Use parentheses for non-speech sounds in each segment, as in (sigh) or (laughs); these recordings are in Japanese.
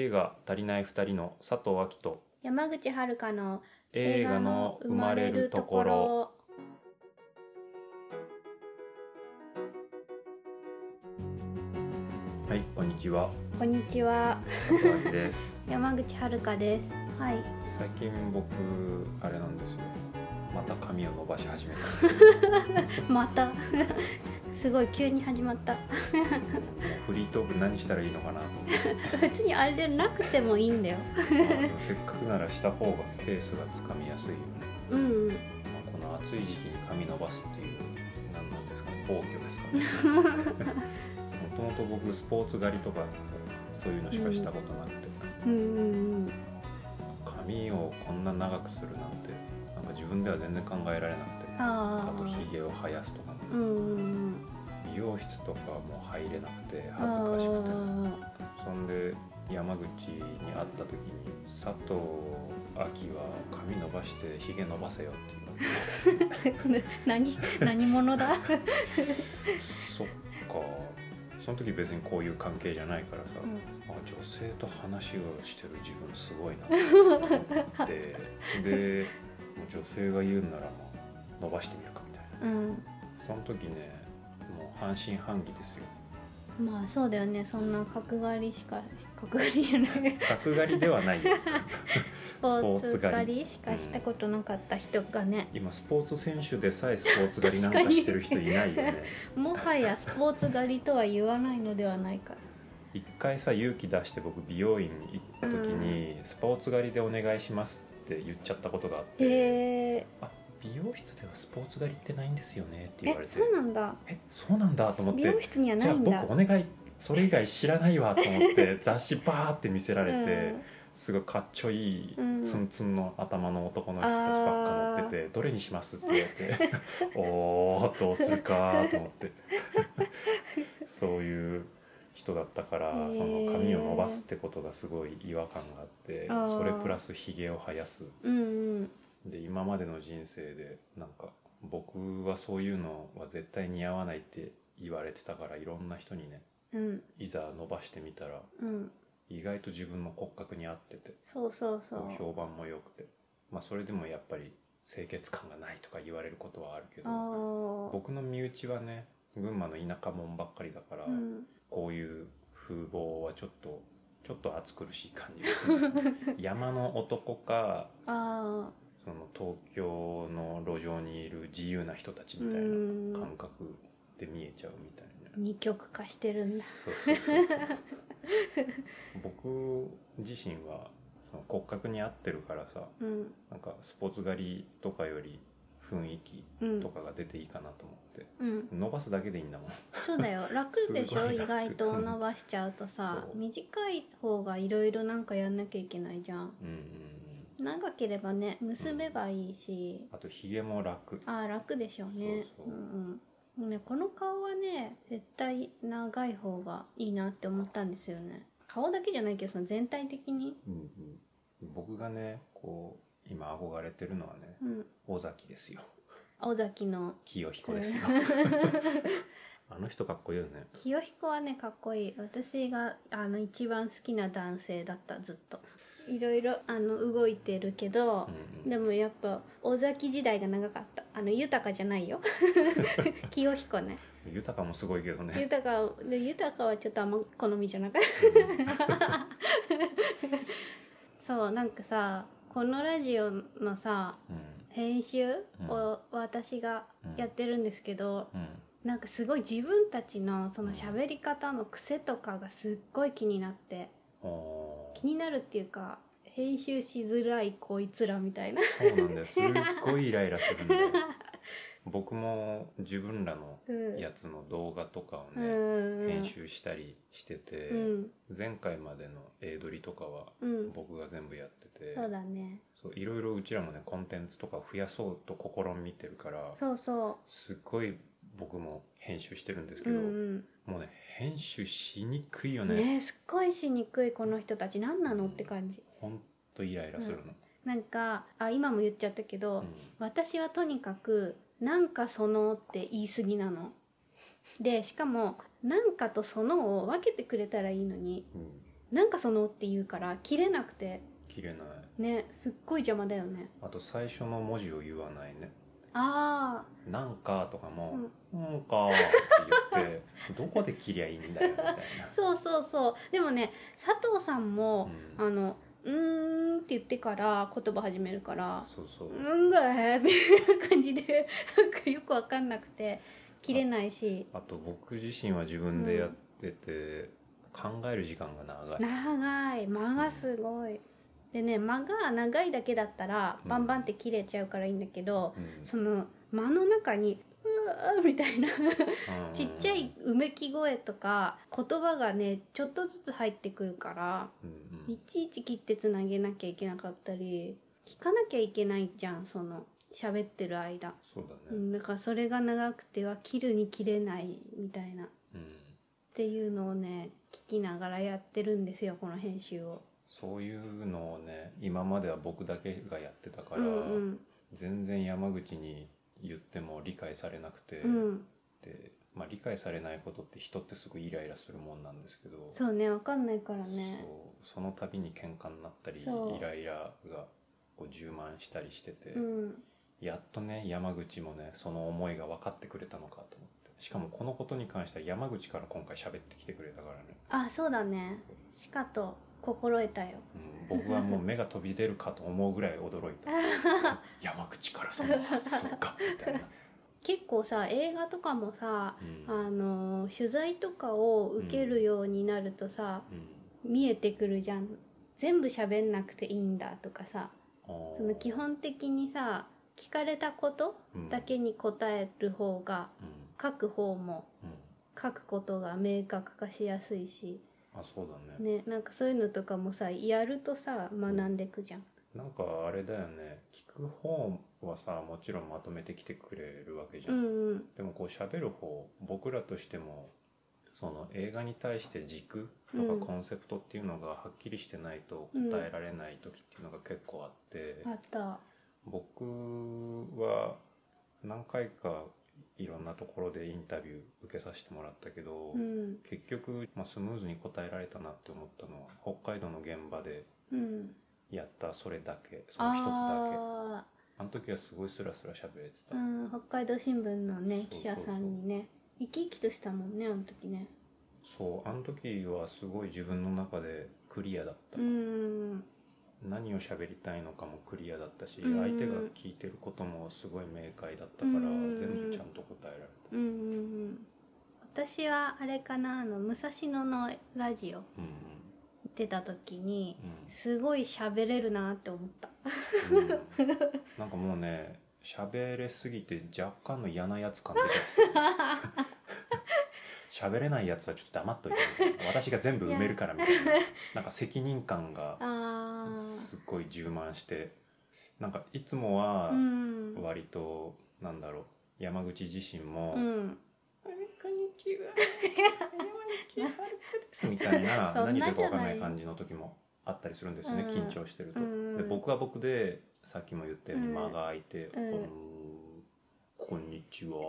映画「足りない二人」の佐藤明と山口遥の映画の生まれるところ。はいこんにちは。こんにちは。山口 (laughs) 遥です。はい。最近僕あれなんですよまた髪を伸ばし始めた。(laughs) また。(laughs) すごい急に始まった。フリートーク何したらいいのかなと。(laughs) 別にあれでなくてもいいんだよ。まあせっかくならした方がスペースがつかみやすいよね、うんまあ、この暑い時期に髪伸ばすっていう何なんですかね。暴挙ですかね。もともと僕スポーツ狩りとかさそういうのしかしたことなくて、うんうん。髪をこんな長くするなんてなんか自分では全然考えられなくてああとあひげを生やすとかも。うんうん美容室とかも入れなくてあ恥ずかしくて。あそんで山口に会った時に「佐藤亜希は髪伸ばしてひげ伸ばせよ」って言われて何何者だ？そっか。その時別にこういう関係じゃないからさ、うん。あ女性と話をしてる自分すごいなと思って。(laughs) で女性が言うならもう伸ばしてみるかみたいな。うん。その時ねもう半信半疑ですよ。まあそうだよね。そんな角刈りしか角刈りじゃない。角刈りではないよ。(laughs) スポーツ狩りしかしたことなかった人がね、今スポーツ選手でさえスポーツ狩りなんかしてる人いないよね。(laughs) もはやスポーツ狩りとは言わないのではないか。一回さ勇気出して僕美容院に行った時に、スポーツ狩りでお願いしますって言っちゃったことがあってへえあ美容室ではスポーツ狩りってないんですよねってえ言われて。そうなんだ。えそうなんだと思っ美て容室にはじゃあないんだ。僕お願いそれ以外知らないわと思って (laughs) 雑誌バーって見せられて、すごいかっちょいいうん。ツンツンの頭の男の人たちばっか乗ってて「どれにします?」って言われて「(laughs) おーどうするか」と思って。(laughs) そういう人だったからへー。その髪を伸ばすってことがすごい違和感があってそれプラスひげを生やす。うんうん。で今までの人生でなんか僕はそういうのは絶対似合わないって言われてたからいろんな人にねうん。いざ伸ばしてみたらうん。意外と自分の骨格に合っててそうそうそう。評判も良くて。まあそれでもやっぱり清潔感がないとか言われることはあるけど僕の身内はね群馬の田舎者ばっかりだから、うんこういう風貌はちょっとちょっと暑苦しい感じですね。(laughs) 山の男かあその東京の路上にいる自由な人たちみたいうん。な感覚で見えちゃうみたいな。ー二極化してるんだ。そうそうそうそう。(laughs) 僕自身はその骨格に合ってるからさうん。なんかスポーツ狩りとかより雰囲気うん。とかが出ていいかなと思って、うん。伸ばすだけでいいんだもん。そうだよ。(laughs) 楽でしすごい楽。ょ意外と伸ばしちゃうとさそう短い方がいろいろなんかやんなきゃいけないじゃん。うんうんうん。長ければね結べばいいし、あとひげも楽。ああ楽でしょうね。そうそう。うんうん。ねこの顔はね絶対長い方がいいなって思ったんですよね。顔だけじゃないけどその全体的に。うんうん。僕がねこう今憧れてるのはねうん。尾崎ですよ。尾崎の。清彦ですよ。(laughs) あの人かっこいいよね。清彦はねかっこいい。私があの一番好きな男性だったずっと。いろいろあの動いてるけどう、んうん。でもやっぱ尾崎時代が長かった。あの豊じゃないよ。(laughs) 清彦ね。豊もすごいけどね。豊で豊はちょっとあんま好みじゃなかった。(laughs) そうなんかさこのラジオのさうん。編集を私がやってるんですけど、うん。なんかすごい自分たちのその喋り方の癖とかがすっごい気になって気になるっていうか編集しづらいこいつらみたいな。そうなんだよ。すっごいイライラするんだよ。(laughs) 僕も自分らのうん。やつの動画とかをうね、ん編集したりしてて、うん。前回までの A 撮りとかはうん。僕が全部やってて、そうだね。そういろいろうちらもねコンテンツとかを増やそうと試みてるからそうそすっごい僕も編集してるんですうけど、うんもうね編集しにくいようんね。ねすっごいしにくいこの人たち。何なの？って感じ。ほんとイライラするの、なんかあ今も言っちゃったけど、うん。私はとにかく「なんかその」って言い過ぎなの。でしかも「なんか」と「その」を分けてくれたらいいのにうん。なんかそのって言うから切れなくて切れないねすっごい邪魔だよね。あと最初の文字を言わないね。あ「なんか」とかも「なんか」って言って (laughs) どこで切りゃいいんだよみたいな。あそうそうそう。でもね佐藤さんも、うん。あのうーんって言ってから言葉始めるからそうそう「うんがー」みたいな感じでなんかよくわかんなくて切れないし。あと僕自身は自分でやってて、考える時間が長い。長い。間がすごいでね間が長いだけだったらうん。バンバンって切れちゃうからいいんだけど、うん。その間の中に「うわー」みたいなうん。ちっちゃいうめき声とか言葉がねちょっとずつ入ってくるからうんうん。いちいち切ってつなげなきゃいけなかったり聞かなきゃいけないじゃんその喋ってる間、そうだね。うん、だからそれが長くては切るに切れないみたいな。っうん。ていうのをね聞きながらやってるんですよこの編集を。そういうのをね今までは僕だけがやってたから、うんうん。全然山口に言っても理解されなくて、うん、でまあ、理解されないことって人ってすごいイライラするもんなんですけどそうねわかんないからね。そうその度に喧嘩になったりイライラがこう充満したりしてて、うん。やっとね山口もねその思いが分かってくれたのかと思って。しかもこのことに関しては山口から今回喋ってきてくれたからね、あそうだね。しかと心得たよ。うん、僕はもう目が飛び出るかと思うぐらい驚いた。(laughs) 山口からその発想かみたいな、結構さ映画とかもさうん。あの取材とかを受けるようになるとさ、うん。見えてくるじゃん。全部喋んなくていいんだとかさその基本的にさ聞かれたことうん。だけに答える方がうん。書く方もうん。書くことが明確化しやすいしあそうだね。ねなんかそういうのとかもさやるとさ学んでくじゃん。なんかあれだよね。聞く方はさもちろんまとめてきてくれるわけじゃ、うんんうん。でもこう喋る方僕らとしてもその映画に対して軸とうん。かコンセプトっていうのがはっきりしてないと答えられない時っていうのが結構あって、あった。僕は何回かいろんなところでインタビュー受けさせてもらったけど、うん結局、まあ、スムーズに答えられたなって思ったのは北海道の現場でうん、やったそれだけその一つだけ。ああの時はすごいスラスラ喋れてあ、た、うん、北海道新聞のね記者さんにね生き生きとしたもんねあの時ね。そうあの時はすごい自分の中でクリアだった、うん。何を喋りたいのかもクリアだったし、うん。相手が聞いてることもすごい明快だったから、うん。全部ちゃんと答えられた、うんうんうん私はあれかなあの武蔵野のラジオうん出た時にうん。すごい喋れるなって思った。うん。なんかもうね喋れすぎて若干の嫌なやつ感出てきて。(laughs) 喋れないやつはちょっと黙っといて。私が全部埋めるからみたいな。なんか責任感があすっごい充満して。なんかいつもは割となんだろう山口自身も「うんこんにちは。山口はるかです」みたいなそん何なじゃない。でかわかんない感じの時もあったりするんですよね、うん。緊張してると。うん。で僕は僕でさっきも言ったようにうん。間が空いて「うん。あのこんにちは。あ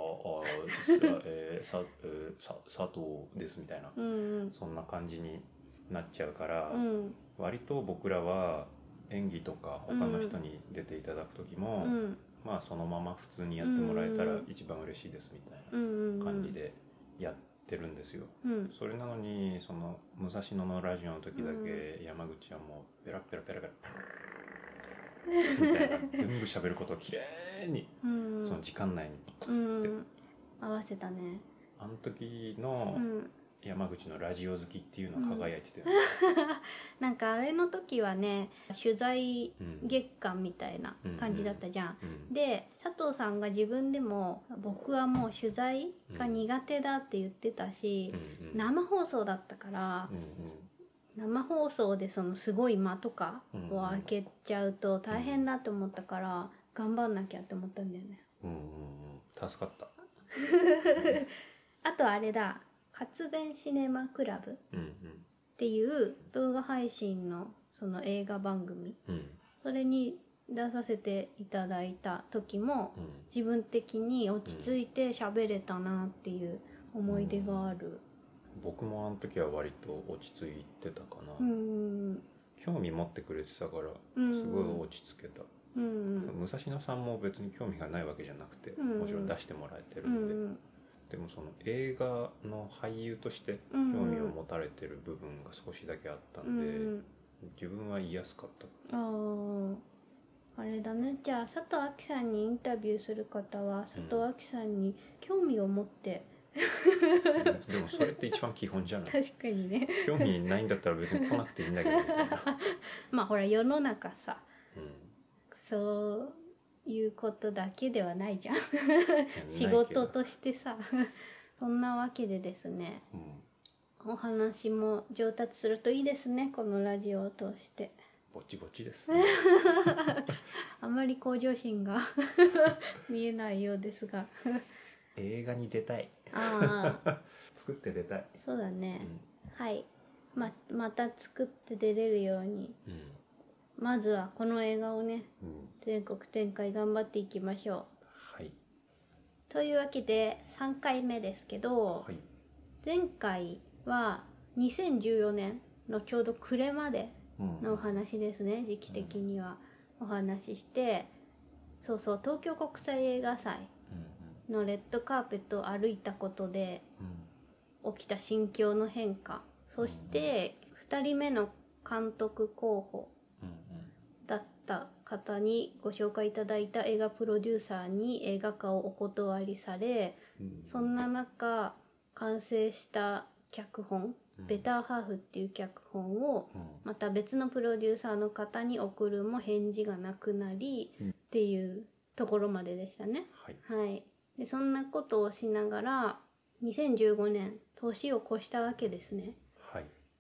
ー、えーさえーさ佐藤です」みたいな、うん。そんな感じになっちゃうから、うん。割と僕らは演技とか他の人に出ていただく時も、うんまあそのまま普通にやってもらえたらうん。一番嬉しいですみたいうんな感じでやってるんですよ。うん。それなのにその武蔵野のラジオの時だけ山口はもうペラペラペラペラみたいな全部喋ることをきれいにうん。その時間内にうん。合わせたね。あの時のうん山口のラジオ好きっていうのは輝いてて、(laughs) なんかあれの時はね取材うん月間みたいな感じだったじゃん、うんで佐藤さんが自分でも僕はもう取材が苦手だって言ってたしう、んうん。生放送だったからうん生放送でそのすごい間とかうんを開けちゃうと大変だと思ったから頑張んなきゃって思ったんだよね。うんうんうんうん。助かった。(laughs) あとあれだ活弁シネマクラブっうん。ていう動画配信のその映画番組。うん。うんそれに出させていただいた時もうん。自分的に落ち着いて喋れたなっていう思い出がある、僕もあの時は割と落ち着いてたかな、うん興味持ってくれてたからうんすごい落ち着けた、うん武蔵野さんも別に興味がないわけじゃなくて、うんもちろん出してもらえてるうんで、んでもその映画の俳優として興うん。味を持たれてる部分が少しだけあったうんで、ん。自分は言いやすかった。あー。あれだね。じゃあ佐藤亜希さんにインタビューする方は佐藤亜希さんに興味を持って、でもそれって一番基本じゃない？(laughs) 確かにね。興味ないんだったら別に来なくていいんだけどみたいな、(laughs) まあほら世の中さ。うん。そういうことだけではないじゃん。(laughs) 仕事としてさ。(laughs) そんなわけでですね。うん、お話も上達するといいですね。このラジオを通して。ぼちぼちです、ね、(laughs) あまり向上心が見えないようですが。映画に出たい。ああ。作って出たい、そうだうね、ん。はい。ままた作って出れるように。うんまずはこの映画をねうん、全国展開頑張っていきましょはい、うというわけで3回目ですけどはい、前回は2014年のちょうど暮れまでうん。のお話ですね時期的には。お話ししてそうそう東京国際映画祭うんのレッドカーペットを歩いたことでうん。起きた心境の変化。そして2人目の監督候補った方にご紹介いただいた映画プロデューサーに映画化をお断りされうん。うんそんな中完成した脚本「ベターハーフ」っていう脚本をうん。また別のプロデューサーの方に送るも返事がなくなりうん。っていうところまででしたね。はい。はい、でそんなことをしながら2015年年を越したわけですね。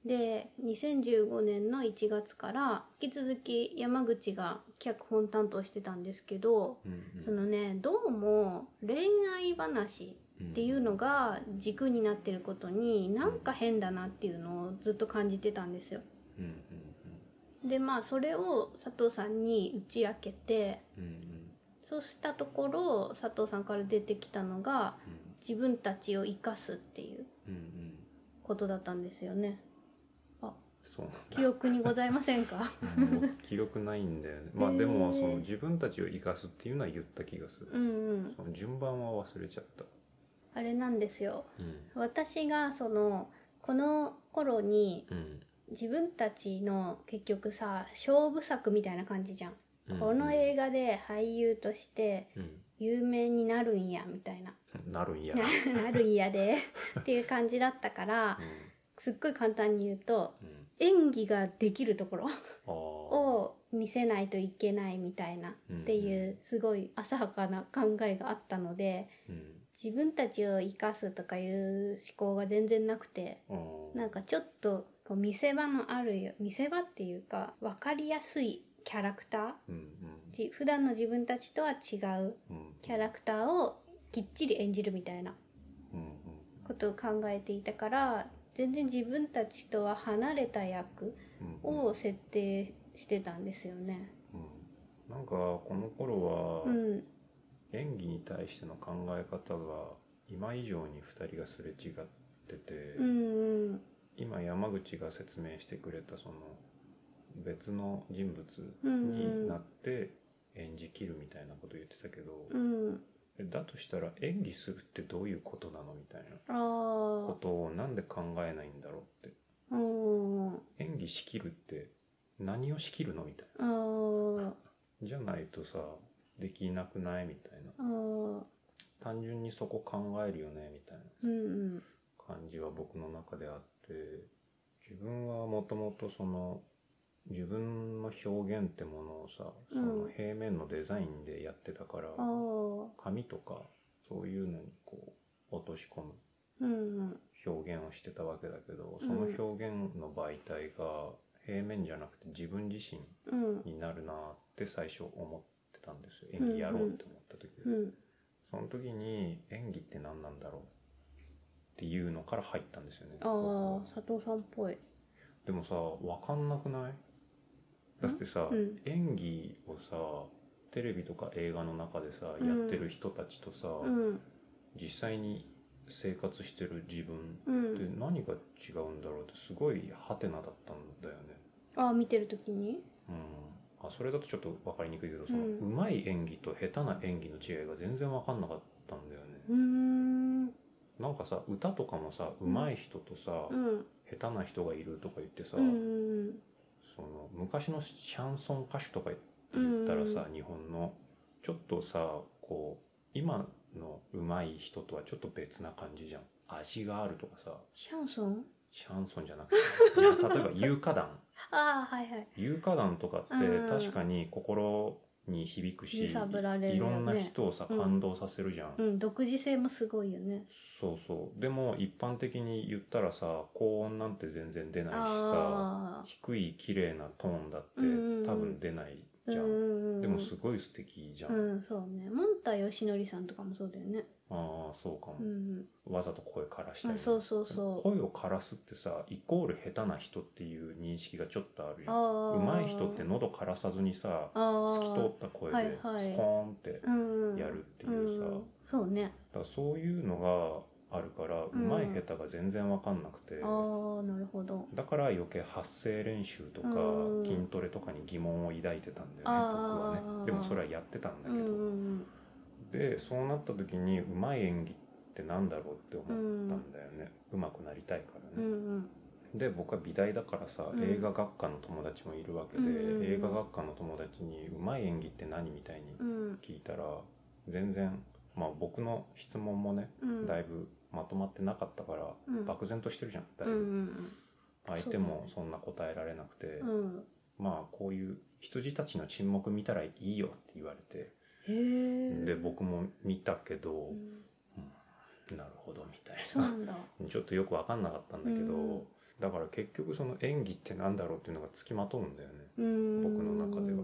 はいで2015年の1月から引き続き山口が脚本担当してたんですけどうんそのねどうも恋愛話っていうのが軸になってることになんか変だなっていうのをずっと感じてたんですよ。うんうんでまあそれを佐藤さんに打ち明けてうんうん。そうしたところ佐藤さんから出てきたのが自分たちを生かすっていううんうん。ことだったんですよね。そう記憶にございませんか？記憶ないんだよね。まあでもその自分たちを生かすっていうのは言った気がする、うんうん。その順番は忘れちゃった。あれなんですよ。うん。私がそのこの頃にうん。自分たちの結局さ勝負作みたいな感じじゃん、うんこの映画で俳優としてうん。有名になるんやみたいな。(laughs) なるんや。(laughs) なるんやでっていう感じだったからすっごい簡単に言うとうんうん演技ができるところを見せないといけないみたいなっていうすごい浅はかな考えがあったのでうん。自分たちを生かすとかいう思考が全然なくてなんかちょっとこう見せ場のあるよ見せ場っていうか分かりやすいキャラクターうん。じ普段の自分たちとは違ううんうん。キャラクターをきっちり演じるみたいなうんうん。ことを考えていたから全然自分たちとは離れた役うんを設定してたんですよね。うん。なんかこの頃はうん、演技に対しての考え方が今以上に2人がすれ違ってて、うんうん。今山口が説明してくれたその別の人物うんになって演じきるみたいなこと言ってたけど、うん。えだとしたら演技するってどういうことなのみたいな。あこあとをなんで考えないんだろうって。うん。演技しきるって何をしきるのみたいな。じゃないとさできなくないみたいな。単純にそこ考えるよねみたいな。感じは僕の中であって自分はもともとその自分の表現ってものをさそのうん平面のデザインでやってたから、紙とかそういうのにこう落とし込むうんうん表現をしてたわけだけどうんその表現の媒体が平面じゃなくて自分自身うん。になるなって最初思ってたんですよ。演技やろうって思った時、うん。その時に演技って何なんだろうっていうのから入ったんですよねああ佐藤さんっぽい。でもさ分かんなくない？だってさ、うん。演技をさテレビとか映画の中でさ、うん。やってる人たちとさ、うん。実際に生活してる自分うってん。何が違うんだろうってすごいハテナだったんだよね。あ見てる時に？うん、あそれだとちょっと分かりにくいけどその、ううんまい演技と下手な演技の違いが全然分かんなかったんだよね。うーん。なんかさ歌とかもさうん上手い人とさ、うん。下手な人がいるとか言ってさ、うんその昔のシャンソン歌手とか言ったらさ、日本のちょっとさこう今の上手い人とはちょっと別な感じじゃん。味があるとかさ。シャンソン？シャンソンじゃなくて。例えば有歌団ああはいはい。有歌団とかってうん。確かに心に響くし、揺さぶられるよね。いろんな人をさうん感動させるじゃん、うん。独自性もすごいよね。そうそう。でも一般的に言ったらさ高音なんて全然出ないしさあ低い綺麗なトーンだってうん多分出ないあじゃん、ん。でもすごい素敵じゃん、うんそうね。モンタヨシノリさんとかもそうだよねああそうかも。う、んわざと声からしたり。そうそうそう。声を枯らすってさイコール下手な人っていう認識がちょっとあるじ上手い人って喉枯らさずにさあ透き通った声はいではい。スコーンってうんやるっていうさ、うんそうね。だからそういうのがあるからうん上手い下手が全然わかんなくて、ああなるほど。だから余計発声練習とかうん筋トレとかに疑問を抱いてたんだよね、僕はね。でもそれはやってたんだけど、うんうんでそうなった時に上手い演技ってなんだろうって思ったんだよね、上手くなりたいからね、うんうん。で僕は美大だからさ、うん。映画学科の友達もいるわけで、うん映画学科の友達に上手い演技って何みたいにうん。聞いたら全然まあ僕の質問もねうん。だいぶまとまってなかったから、うん。漠然としてるじゃんだいぶ、ん相手もそんな答えられなくて、うん。まあこういう羊たちの沈黙見たらいいよって言われて、で僕も見たけど、うん。なるほどみたいな。(laughs) ちょっとよく分かんなかったんだけど、うん。だから結局その演技ってなんだろうっていうのがつきまとうんだよね。うん。僕の中では。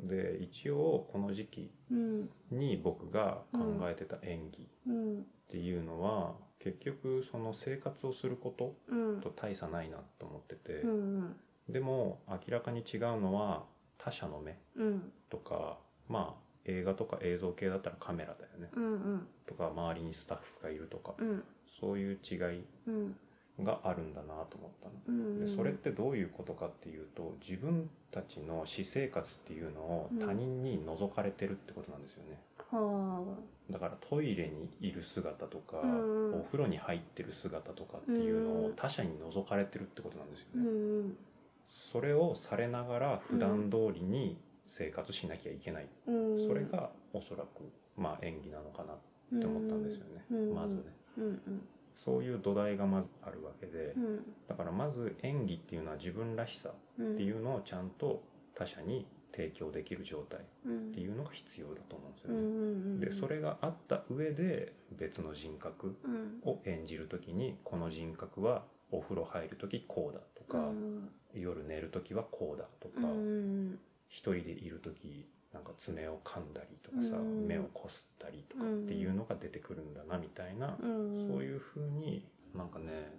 で一応この時期うん。に僕が考えてた演技うん。っていうのは、結局その生活をすることうん。と大差ないなと思ってて、うん。でも明らかに違うのは他者の目うん。とかまあ映画とか映像系だったらカメラだよね。うんうん。とか周りにスタッフがいるとか、うん。そういう違いうん。があるんだなと思ったの。うんでそれってどういうことかっていうと自分たちの私生活っていうのをうん。他人に覗かれてるってことなんですよね、はだからトイレにいる姿とか、うんお風呂に入ってる姿とかっていうのうんを他者に覗かれてるってことなんですよあうね、ん。それをされながら普段通りに生活しなきゃいけない、うん。それがおそらくまあ演技なのかなって思ったんですよね、うん。まずね。うん。うん。そういう土台がまずあるわけで、うん。だからまず演技っていうのは自分らしさうん。っていうのをちゃんと他者に提供できる状態っうん。ていうのが必要だと思うんですようん。うね。ん。でそれがあった上で別の人格うん。を演じる時にこの人格はお風呂入る時こうだとか、うん。夜寝る時はこうだとか、うん一人でいる時なんか爪を噛んだりとかさ、うん。目をこすったりとかっていうのが出てくるんだなみたいな、うん。そういう風になんかね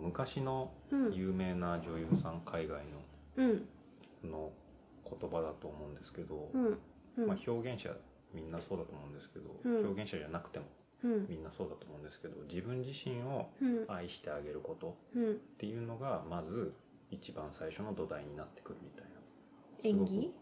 昔のうん。有名な女優さん海外うん。のの言葉だと思うんですけど、まあ、表現者みんなそうだと思うんですけど、うん。表現者じゃなくてもうん。みんなそうだと思うんですけど自分自身をうん。愛してあげることうん。っていうのがまず一番最初の土台になってくるみたいな演技？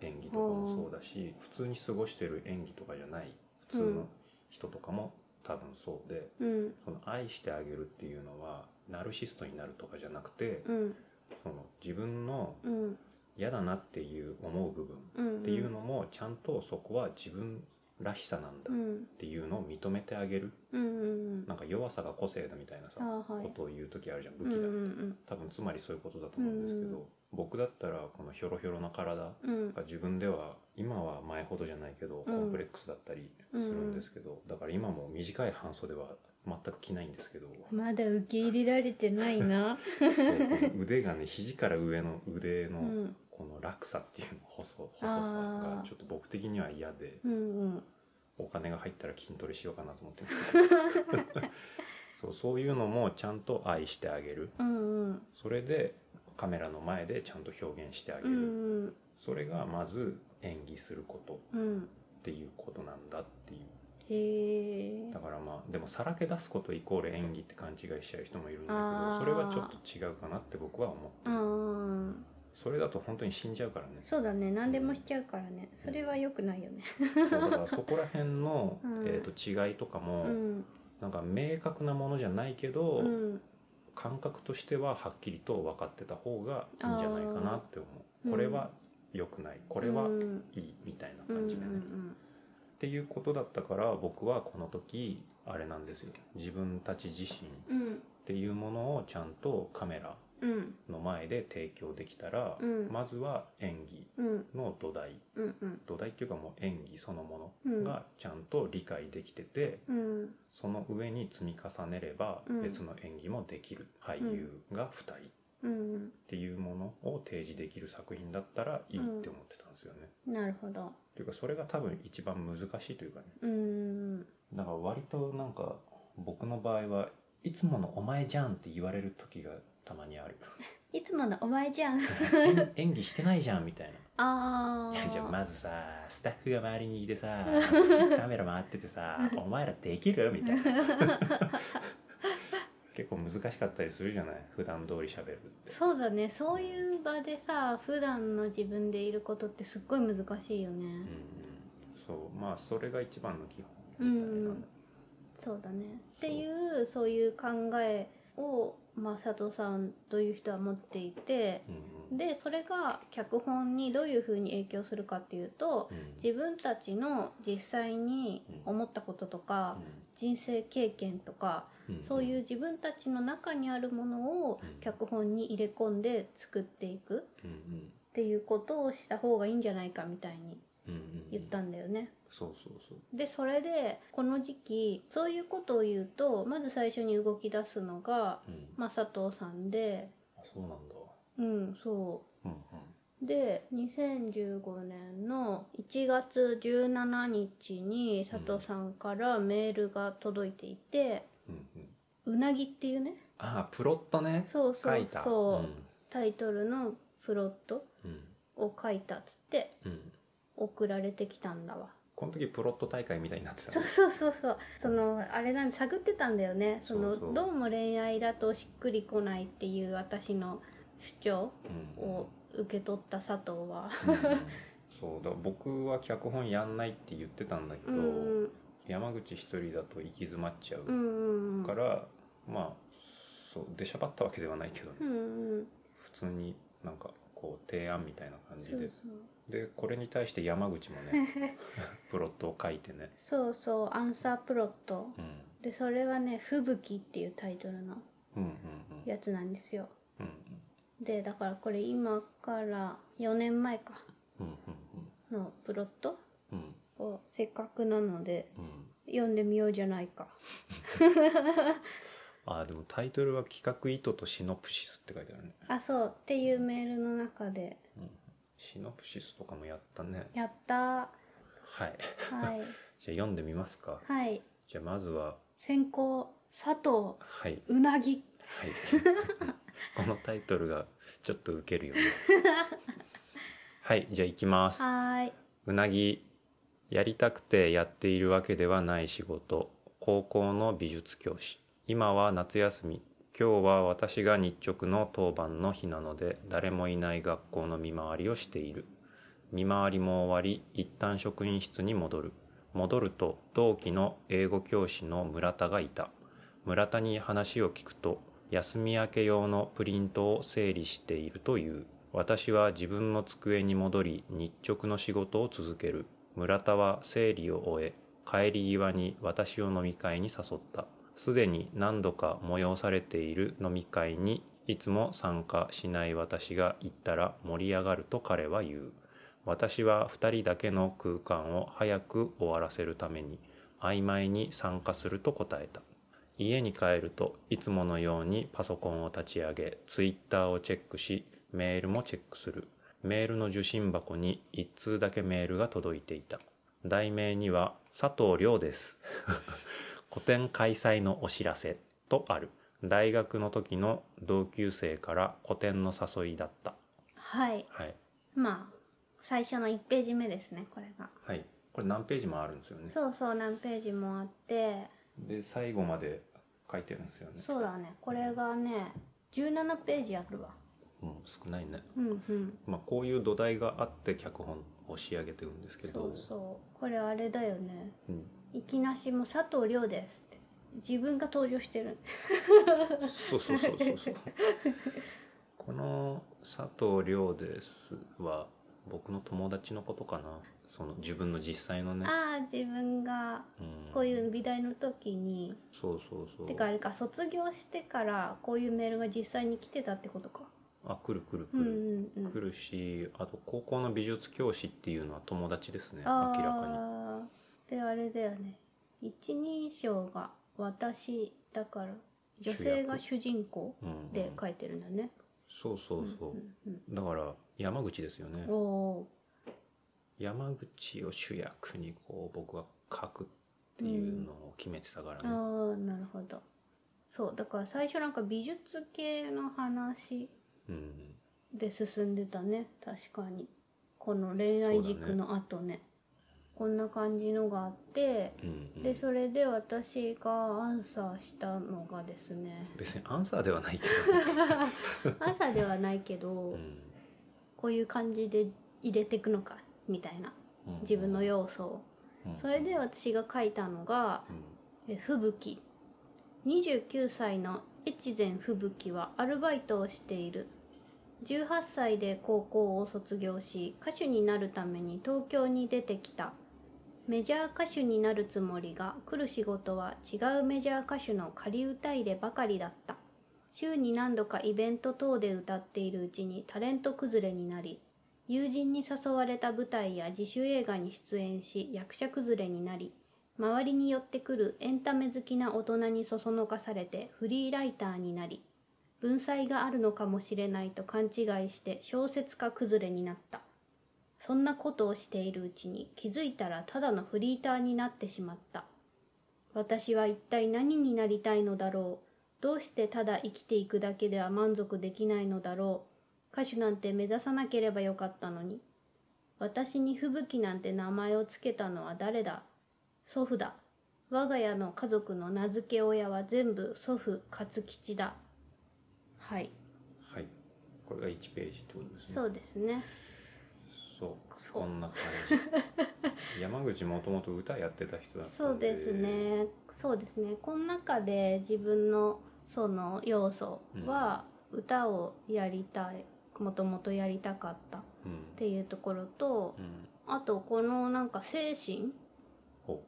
演技とかもそうだし普通に過ごしてる演技とかじゃない普通の人とかも多分そうでうん。その愛してあげるっていうのはナルシストになるとかじゃなくてうん。その自分のうん。嫌だなっていう思う部分うんっていうのもちゃんとそこは自分らしさなんだっうん。ていうのを認めてあげる。うんうんなんか弱さが個性だみたいなさあはい。ことを言う時あるじゃんうん武器だうん多分つまりそういうことだと思うんですけうんど僕だったらこのヒョロヒョロな体うん。が自分では今は前ほどじゃないけどコンプレックスだったりするんですけどだから今も短い半袖は全く着ないんですけど。まだ受け入れられてないな。腕がね肘から上の腕のうん。この落差っていうの細細さがちょっと僕的には嫌でうんうん。お金が入ったら筋トレしようかなと思って (laughs) そうそういうのもちゃんと愛してあげる。うんうん。それでカメラの前でちゃんと表現してあげうる、ん。それがまず演技すること。うんっていうことなんだっていう。へえだからまあでもさらけ出すことイコール演技って勘違いしちゃう人もいるんだけどそれはちょっと違うかなって僕は思ってあーそれだと本当に死んじゃうからね。そうだね。何でもしちゃうからね。それは良くないよね。だからそこら辺の、うん。えー、と違いとかも、うん。なんか明確なものじゃないけど、うん感覚としてははっきりと分かってた方がいいんじゃないかなって思う。これは良くない。これはうん。いいみたいなうん感じでね、っていうことだったから僕はこの時あれなんですよ。自分たち自身っうんていうものをちゃんとカメラうん。の前で提供できたら、うん。まずは演技うんの土台。うん。うん土台っていうかもう演技そのもうん。のがちゃんと理解できてて、うん。その上に積み重ねればうん。別の演技もできる。俳優が2人。っうん。ていうものを提示できる作品だったらいいって思ってたんですよね。なるほど。っていうかそれが多分一番難しいというかね。うん。だから割となんか僕の場合はいつもの「お前じゃん」って言われる時がたまにある (laughs) いつものお前じゃん。演演技してないじゃんみたいな。ああいやじゃあまずさスタッフが周りにいてさ (laughs) カメラ回っててさ「お前らできる?」みたいな。(laughs) 結構難しかったりするじゃない？普段通り喋るって。そうだね。そういう場でさ普段の自分でいることってすっごい難しいよね。うんうん。そう。まあそれが一番の基本みたいな、うんそうだね。っていうそういう考えを、まあ、佐藤さんという人は持っていてうんでそれが脚本にどういうふうに影響するかっていうとうん。自分たちの実際に思ったこととか人生経験とかうんうん。そういう自分たちの中にあるものをうん。脚本に入れ込んで作っていくうんうんっていうことをした方がいいんじゃないかみたいにうんうん。言ったんだよね。そうそうそう。でそれでこの時期そういうことを言うとまず最初に動き出すのが、うん。まあ、佐藤さんであそうなんだ。うんそう。んうん。うで2015年の1月17日に佐藤さんからメールが届いていてうんうん「うなぎ」っていうねああプロットね。そうそう書いた。そう、タイトルのプロットうん。を書いたっつってうんうん。送られてきたんだわこの時プロット大会みたいになってたねそうそうそうそう。そのあれなんで探ってたんだよね。そのどうも恋愛だとしっくりこないっていう私の主張うん。を受け取った佐藤は。うん。そう。だから僕は脚本やんないって言ってたんだけど、うん山口一人だと行き詰まっちゃううんうんうん。から、まあそう出しゃばったわけではないけどね、うんうん。普通になんかこう提案みたいな感じででこれに対して山口もね (laughs) プロットを書いてね、そうそうアンサープロット。うん、でそれはね「吹雪」っていうタイトルのうんうんやつなんですよ。うんでだからこれ今から4年前かうんうんのプロットうんうん。をせっかくなのでうん。読んでみようじゃないか。(laughs) あーでもタイトルは「企画意図とシノプシス」って書いてあるね、あそう。っていうメールの中でうん、シノプシスとかもやったね。やった。はい。はい。(laughs) じゃあ読んでみますか。はい。じゃあまずは。先行佐藤。はい。うなぎ。はい。(laughs) このタイトルがちょっとウケるよね。(laughs) はい。じゃあ行きます。はーい。うなぎやりたくてやっているわけではない仕事。高校の美術教師。今は夏休み今日は私が日直の当番の日なので誰もいない学校の見回りをしている。見回りも終わり一旦職員室に戻る。戻ると同期の英語教師の村田がいた。村田に話を聞くと休み明け用のプリントを整理しているという。私は自分の机に戻り日直の仕事を続ける。村田は整理を終え帰り際に私を飲み会に誘った。すでに何度か催されている飲み会にいつも参加しない私が行ったら盛り上がると彼は言う。私は2人だけの空間を早く終わらせるために曖昧に参加すると答えた。家に帰るといつものようにパソコンを立ち上げツイッターをチェックしメールもチェックする。メールの受信箱に一通だけメールが届いていた。題名には「佐藤亮です」個展開催のお知らせとある。大学の時の同級生から個展の誘いだった。はい。はい。まあ最初の1ページ目ですねこれが。はい。これ何ページもあるんですよね。そうそう何ページもあって。で最後まで書いてるんですよね。そうだね。これがね17ページあるわ。うん少ないね。うんうん。まあこういう土台があって脚本を仕上げてるんですけど。そうそう。これあれだよね。うん、いきなしも佐藤亮ですって。自分が登場してる。そうそうそうそうそう。この佐藤亮ですは僕の友達のことかな。その自分の実際のね、ああ自分がうん、こういう美大の時に。そうそうそう。てかあれか卒業してからこういうメールが実際に来てたってことか。あ来る来る来うんる、うんうん。来るしあと高校の美術教師っていうのは友達ですね。明あらかに。あであれだよね。一人称が私だから女性が主人公うんうん。で書いてるんだね、そうそうそう、うんうんだから山口ですよね。山口を主役にこう僕は書くっていうのを決めてたからね、ーああなるほど。そうだから最初なんか美術系の話うん。で進んでたね。確かに。この恋愛軸の後ねこんな感じのがあってうんうん。でそれで私がアンサーしたのがですね。別にアンサーではないけアンサーではないけど、ど、うん。こういう感じで入れていくのかみたいなうん自分の要素を。うんそれで私が書いたのがうん。え吹雪。29歳の越前吹雪はアルバイトをしている。18歳で高校を卒業し歌手になるために東京に出てきたメジャー歌手になるつもりが来る仕事は違うメジャー歌手の仮歌入ればかりだった。週に何度かイベント等で歌っているうちにタレント崩れになり友人に誘われた舞台や自主映画に出演し役者崩れになり周りに寄ってくるエンタメ好きな大人にそそのかされてフリーライターになり文才があるのかもしれないと勘違いして小説家崩れになった。そんなことをしているうちに気づいたらただのフリーターになってしまった。私は一体何になりたいのだろう。どうしてただ生きていくだけでは満足できないのだろう。歌手なんて目指さなければよかったのに。私に吹雪なんて名前をつけたのは誰だ？祖父だ。我が家の家族の名付け親は全部祖父勝吉だ。はい。はい。これが1ページってことですね。そうですねそうこんな感じ。(laughs) 山口もともと歌やってた人だったんで。そうですね。そうですね。この中で自分のその要素は歌をやりたいもともとやりたかったっうん。ていうところとうん。あとこのなんか精神ほ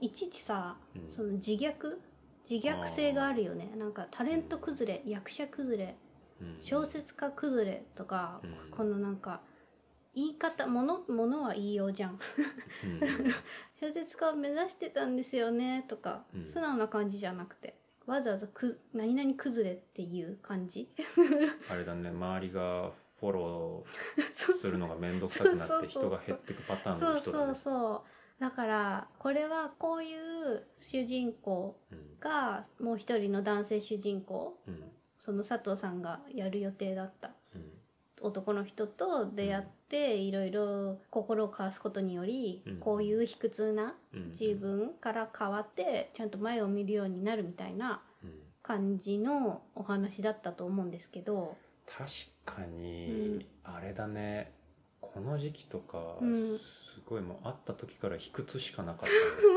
いちいちさうん。その自虐自虐性があるよね。なんかタレント崩れ役者崩れうん。小説家崩れとか、うん。このなんか言い方ものものは言いようじゃん。うん。(laughs) 小説家を目指してたんですよねとか、うん。素直な感じじゃなくて。わざわざく何々崩れっていう感じ。(laughs) あれだね周りがフォロ (laughs) そうーするのが面倒くさくなってそうそうそう。人が減ってくパターンそうそうの人だね。そうだからこれはこういう主人公うん。がもう一人の男性主人公。うん。その佐藤さんがやる予定だったうん。男の人と出会っていろいろ心を交わすことにより、うん。こういう卑屈なうん。自分から変わってちゃんと前を見るようになるみたいなうん。感じのお話だったと思うんですけど。確かうん。にあれだね。この時期とかうん。すごいもう会った時から卑屈しかなかっ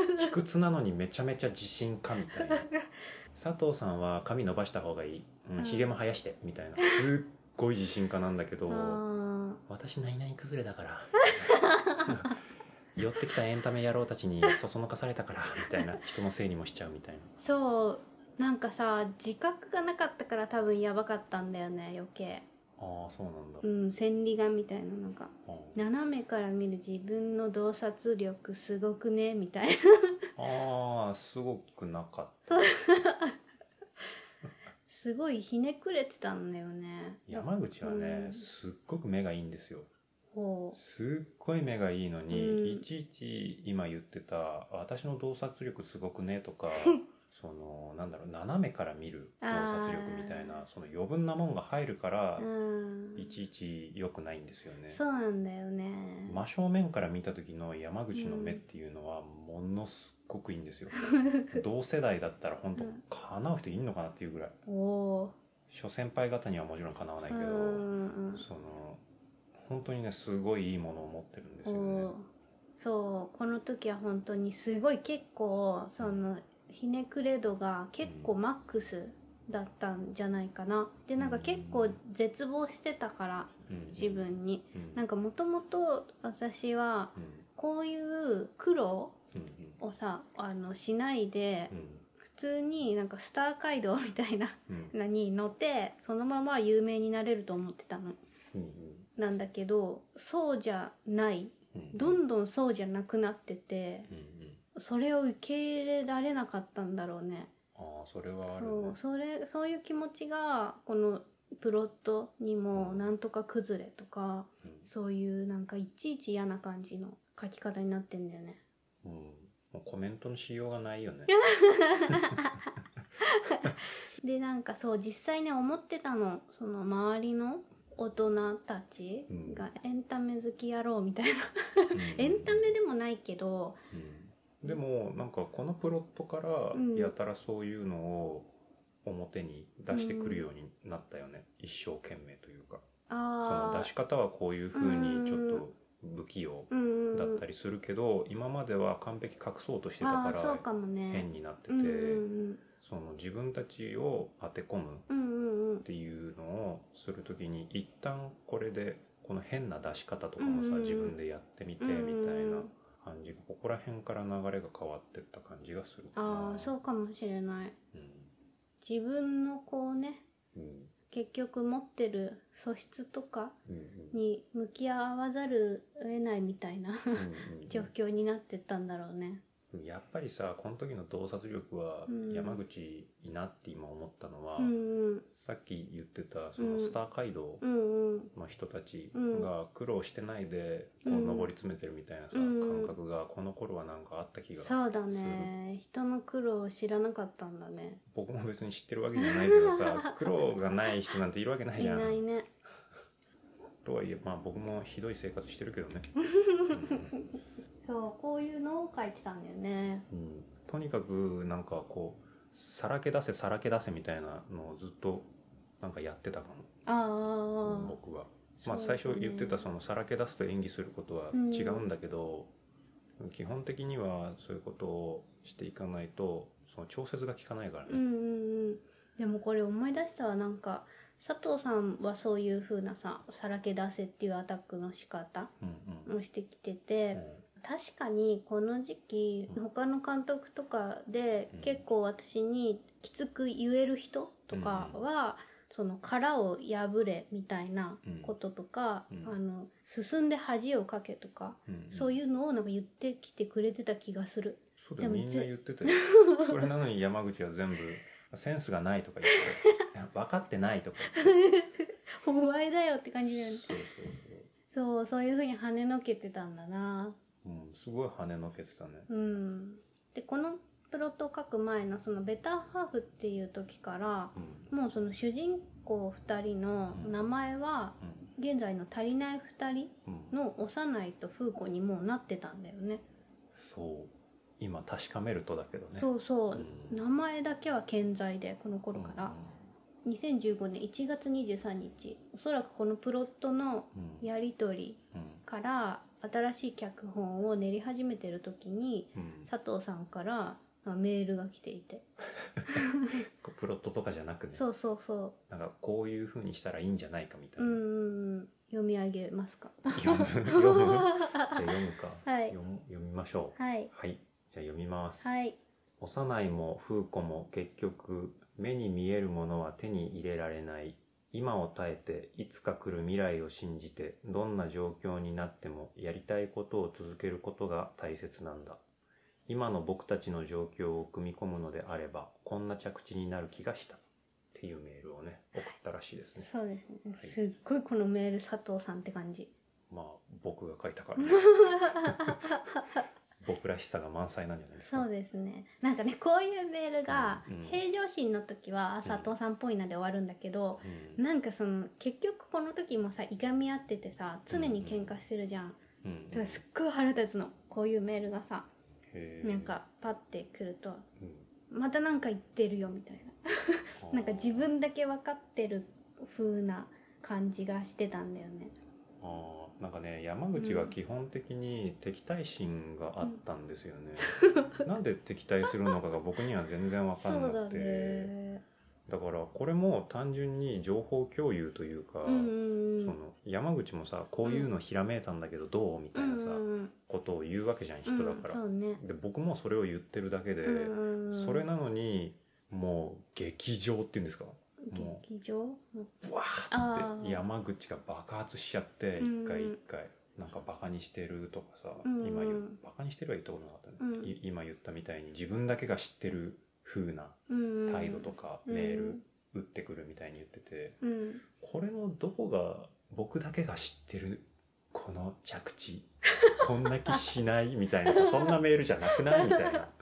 た。ね (laughs) 卑屈なのにめちゃめちゃ自信家みたいな。(laughs) 佐藤さんは髪伸ばした方がいい。うん。ひげ、も生やしてみたいな。(laughs) すっごい自信家なんだけどあ私何々崩れだから。(laughs) 寄ってきたエンタメ野郎たちにそそのかされたからみたいな人のせいにもしちゃうみたいな。ーそう。なんかさ自覚がなかったから多分やばかったんだよね余計。ああそうなんだ、うん千里眼みたいななんかあ斜めから見る自分の洞察力すごくねみたいな。あーすごくなかっそうすごいひねくれてたんだよね。た山口はね、うん。すっごく目がいいんですよ。ほすっごい目がいいのに、うん。いちいち今言ってた「私の洞察力すごくね」とか (laughs) そのなんだろう斜めから見る洞察力みたいなその余分なもんが入るからうん。いちいち良くないんですよね。そうなんだよね。真正面から見た時の山口の目っていうのはものすごくいいんですよ。(laughs) 同世代だったら本当うん。かなう人いんのかなっていうぐらい。おお諸先輩方にはもちろんかなわないけど、うんうんその本当にねすごいいいものを持ってるんですおよね。ー。そうこの時は本当にすごい結構そのひねくれ度が結構マックスだったんじゃないかな。でなんか結構絶望してたからうん。自分に。うん。なんかもともと私はうん。こういう苦労うんをさあのしないでうん。普通になんかスター街道みたいなうん。のに乗ってそのまま有名になれると思ってたの。うんなんだけどそうじゃない。うんどんどんそうじゃなくなっててそれを受け入れられなかったんだろうね。ああそれはあるね。そうそれそういう気持ちがこのプロットにもなんとか崩れとかうん。そういうなんかいちいち嫌な感じの書き方になってんだよね。うんもうコメントのしようがないよね。(laughs) でなんかそう実際ね思ってたのその周りの大人たちがエンタメ好きやろうみたいな、うん。エンタメでもないけどうん。でもなんかこのプロットからうん。やたらそういうのを表に出してくるようになったよね、一生懸命というか。そのあ出し方はこういう風にちょっと不器用だったりするけど、今までは完璧隠そうとしてたから変になってて、その自分たちを当て込むっていうのをする時に一旦これでこの変な出し方とかもさ、うん自分でやってみてうんみたいな感じ。がここら辺から流れが変わってった感じがするかな。ああそうかもしれない。うん。自分のこうねうん結局持ってる素質とかうんに向き合わざるを得ないみたいな (laughs) 状況になってったんだろうねやっぱりさこの時の洞察力はうん。山口いいなって今思ったのは、うんうん。さっき言ってたそうん。のスター街道うんうん。の人たちうんが苦労してないでこううん。上り詰めてるみたいなさ、うん。感覚がこの頃はなんかあった気がするそうだね。人の苦労を知らなかったんだね。僕も別に知ってるわけじゃないけどさ (laughs) 苦労がない人なんているわけないいじゃん。ないね。とはいえまあ僕もひどい生活してるけどね、(laughs) そうこういうのを書いてたんだよね。うん。うんとにかくなんかこうさらけ出せさらけ出せみたいなのをずっとなんかやってたかも。ああ僕は。まあ、最初言ってたそのさらけ出すと演技することは違うんだけど、基本的にはそういうことをしていかないとその調節が効かないからね。うんうんうん。でもこれ思い出したわ。なんか佐藤さんはそういう風なささらけ出せっていうアタックの仕方うんをしてきてて、うん確かにこの時期うん他の監督とかでうん。結構私にきつく言える人とかは、その殻を破れみたいなこととか、うん。あの進んで恥をかけとか、そういうのをなんか言ってきてくれてた気がする。そうだよみんな言ってたよ。(laughs) それなのに山口は全部センスがないとか言って。(laughs) 分かってないとか (laughs) お前だよって感じだよね。そうそうそう。そういう風に跳ねのけてたんだな。そう、うん、すごい跳ねのけてたね。うん。でこのプロットを書く前のそのベターハーフっていう時からうん。もうその主人公2人の名前は現在の足りない2人うんうんの幼いと風子にもうなってたんだよね。そう。今確かめるとだけどね。そうそう、うん。名前だけは健在でこの頃から、2015年1月23日。おそらくこのプロットのうん。うんやり取りうん。から新しい脚本を練り始めてる時にうん。佐藤さんからまあメールが来ていて、(laughs) プロットとかじゃなくね。そうそうそなんかこういう風にしたらいいんじゃないかみたいな、ううんうんうん。読み上げますか？読む。読む？じゃあ読むか、(laughs) はい。読む読みましょう。はい。はい。じゃあ読みます、はい。幼いも風子も結局目に見えるものは手に入れられない今を耐えていつか来る未来を信じてどんな状況になってもやりたいことを続けることが大切なんだ。今の僕たちの状況を組み込むのであればこんな着地になる気がした。っていうメールをね送ったらしいですね。そうですね、い。すっごいこのメール佐藤さんって感じ。まあ僕が書いたから、(laughs) 僕らしさが満載なんじゃないですか？そうですね。なんかねこういうメールがうん平常心の時は佐藤さんっぽいなで終わるんだけど、うん。なんかその結局この時もさいがみ合っててさ常に喧嘩してるじゃん、うん。だからすっごい腹立つの。こういうメールがさなんかパッてくるとうん。またなんか言ってるよみたいな。なんか自分だけ分かってる風な感じがしてたんだよね。あーなんかね山口は基本的に敵対心があったんですよね、(laughs) なんで敵対するのかが僕には全然わかんなくて。ね。だからこれも単純に情報共有というか、うんうんその山口もさこういうのひらめいたんだけどどうみたいなさ、うんことを言うわけじゃん人だから、うんね。で僕もそれを言ってるだけで、うんうん。それなのにもう劇場っていうんですか？も劇場うブワーって山口が爆発しちゃってうん。一回一回。なんかバカにしてるとかさ、うん今言うバカにしてるは言ったことなかったね、うん。い今言ったみたいに自分だけが知ってる風なうん。態度とかうん。メール打ってくるみたいに言ってて、うん。これのどこが僕だけが知ってるこの着地こんな気しない？みたいなそんなメールじゃなくない？みたいな。(laughs)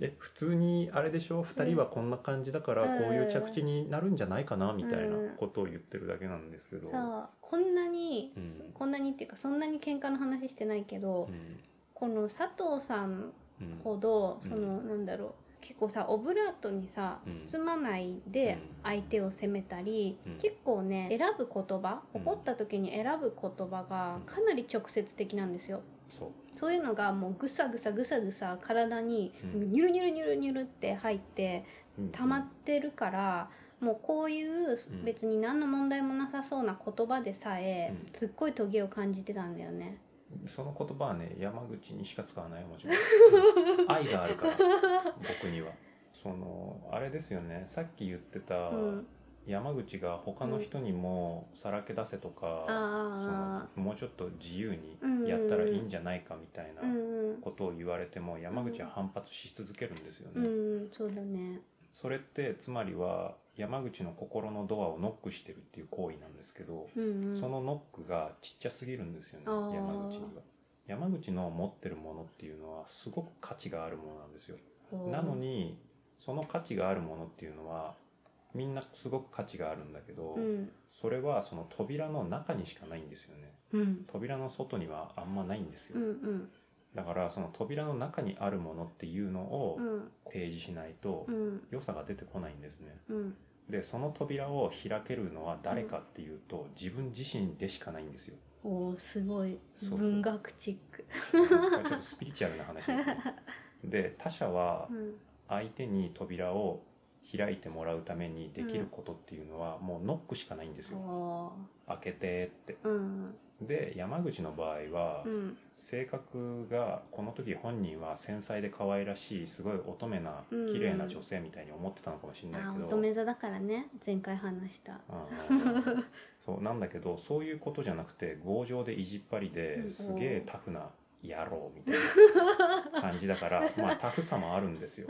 え普通にあれでしょ？2人はこんな感じだからうん。こういう着地になるんじゃないかな？みたいなことを言ってるだけなんですけど、さあこんなに、うん。こんなにっていうかそんなに喧嘩の話してないけど、うん。この佐藤さんうんほど、うん。そのなんだろう結構さオブラートにさうん。包まないでうん。相手を責めたり、うん。結構ね選ぶ言葉うん。怒った時に選ぶ言葉がうん。かなり直接的なんですよ。そうそういうのがもうぐさぐさぐさぐさ体にうん。ニュルニュルニュルニュルって入ってうん。溜まってるから、もうこういううん別に何の問題もなさそうな言葉でさえ、うん。すっごいトゲを感じてたんだよね。その言葉はね山口にしか使わないよもちろん。(laughs) 愛があるから僕には。そのあれですよね。さっき言ってたうん、山口が他の人にもさらけ出せとか、あそのもうちょっと自由にやったらいいんじゃないかみたいなことを言われても山口は反発し続けるんですよね、うん、そうだね。それってつまりは山口の心のドアをノックしてるっていう行為なんですけど、うんうん、そのノックがちっちゃすぎるんですよね山口には。山口の持ってるものっていうのはすごく価値があるものなんですよ。なの、にその価値があるものっていうのはみんなすごく価値があるんだけど、うん。それはその扉の中にしかないんですよね。うん。扉の外にはあんまないんですよ、うんうん。だからその扉の中にあるものっていうのをうん。提示しないとうん。良さが出てこないんですね。うん。でその扉を開けるのは誰かっていうと自分自身でしかないんですよ。おーすごい。文学チック。ちょっとスピリチュアルな話ですね。(laughs) で他者はうん。相手に扉を開いてもらうためにできることっていうのはもうノックしかないんですよ、お開けてって。で山口の場合はうん。性格がこの時本人は繊細で可愛らしいすごい乙女なうん。綺麗な女性みたいに思ってたのかもしれないあけど、乙女座だからね前回話した。うんそうなんだけどそういうことじゃなくて強情で意地っ張りでうん。すげえタフな野郎みたいな感じだからまあタフさもあるんですよ。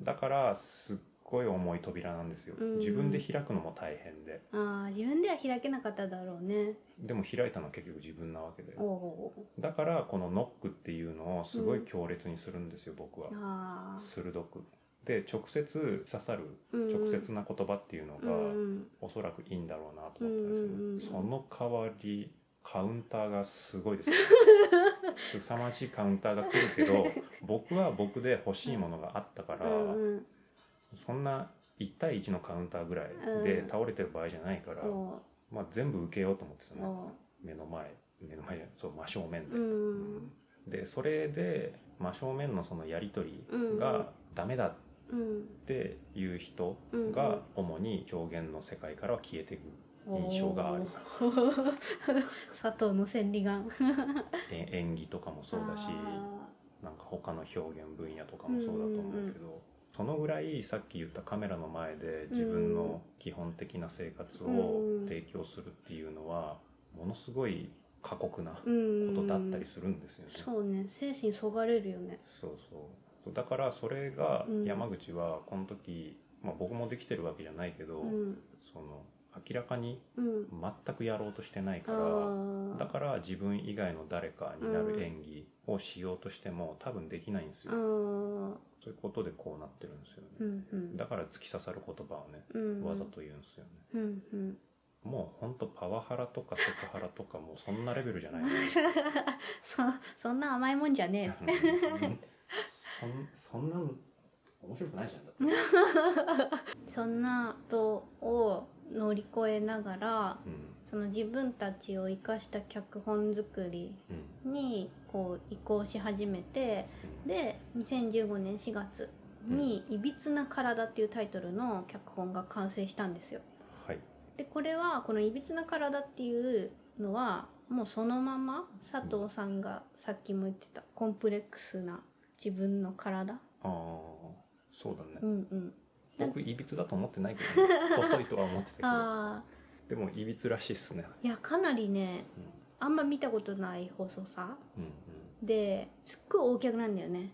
だからすっごい重い扉なんですよ。うん。自分で開くのも大変で。ああ自分では開けなかっただろうね。でも開いたのは結局自分なわけでだからこのノックっていうのをすごい強烈にするんですよ僕は。ー。ああ。鋭く。で直接刺さるうん直接な言葉っていうのうがん。おそらくいいんだろうなと思ったんですよ、うんうんうん。その代わりカウンターがすごいです。(laughs) 凄まじいカウンターが来るけど僕は僕で欲しいものがあったから、うんうん。そんな1対1のカウンターぐらいで倒れてる場合じゃないから、おまあ、全部受けようと思ってたね目の前目の前じゃないそう真正面ー。で、うん。でそれで真正面のそのやり取りうん。がダメだっうん。ていう人うん。が主に表現の世界からは消えていく印象がある。佐藤の千里眼。(laughs) え演技とかもそうだしあなんか他の表現分野とかもそうだと思うけど、そのぐらいさっき言ったカメラの前で自分の基本的な生活を提供するっていうのはものすごい過酷なことだったりするんですよね。そうね。精神そがれるよね。そうそう。だからそれがうん。山口はこの時、まあ、僕もできてるわけじゃないけど、うん。その明らかにうん。全くやろうとしてないかあらー。だから自分以外の誰かになる演技をしようとしても多分できないんですよ、あー。そういうことでこうなってるんですよね、うんうん。だから突き刺さる言葉をねうん。わざと言うんですよね、うんうん。もうほんとパワハラとかセクハラとかもうそんなレベルじゃない。(laughs) そそんな甘いもんじゃねえ。そんそんなん面白くないじゃんだって、(laughs) そんなことを乗り越えながらうん。その自分たちを生かした脚本作りうん。にこう移行し始めてで2015年4月に「いびつな体」っていうタイトルの脚本が完成したんですよ。はい。でこれはこの「いびつな体」っていうのはもうそのまま佐藤さんがさっきも言ってたコンプレックスな自分の体ああそうだね、うんうん僕いびつだと思ってないけど、ね、(laughs) 細いとは思ってたけど。ああでもいびつらしいっすね。いやかなりねあんま見たことない細さ。うんうん。ですっごい大きくなんだよね。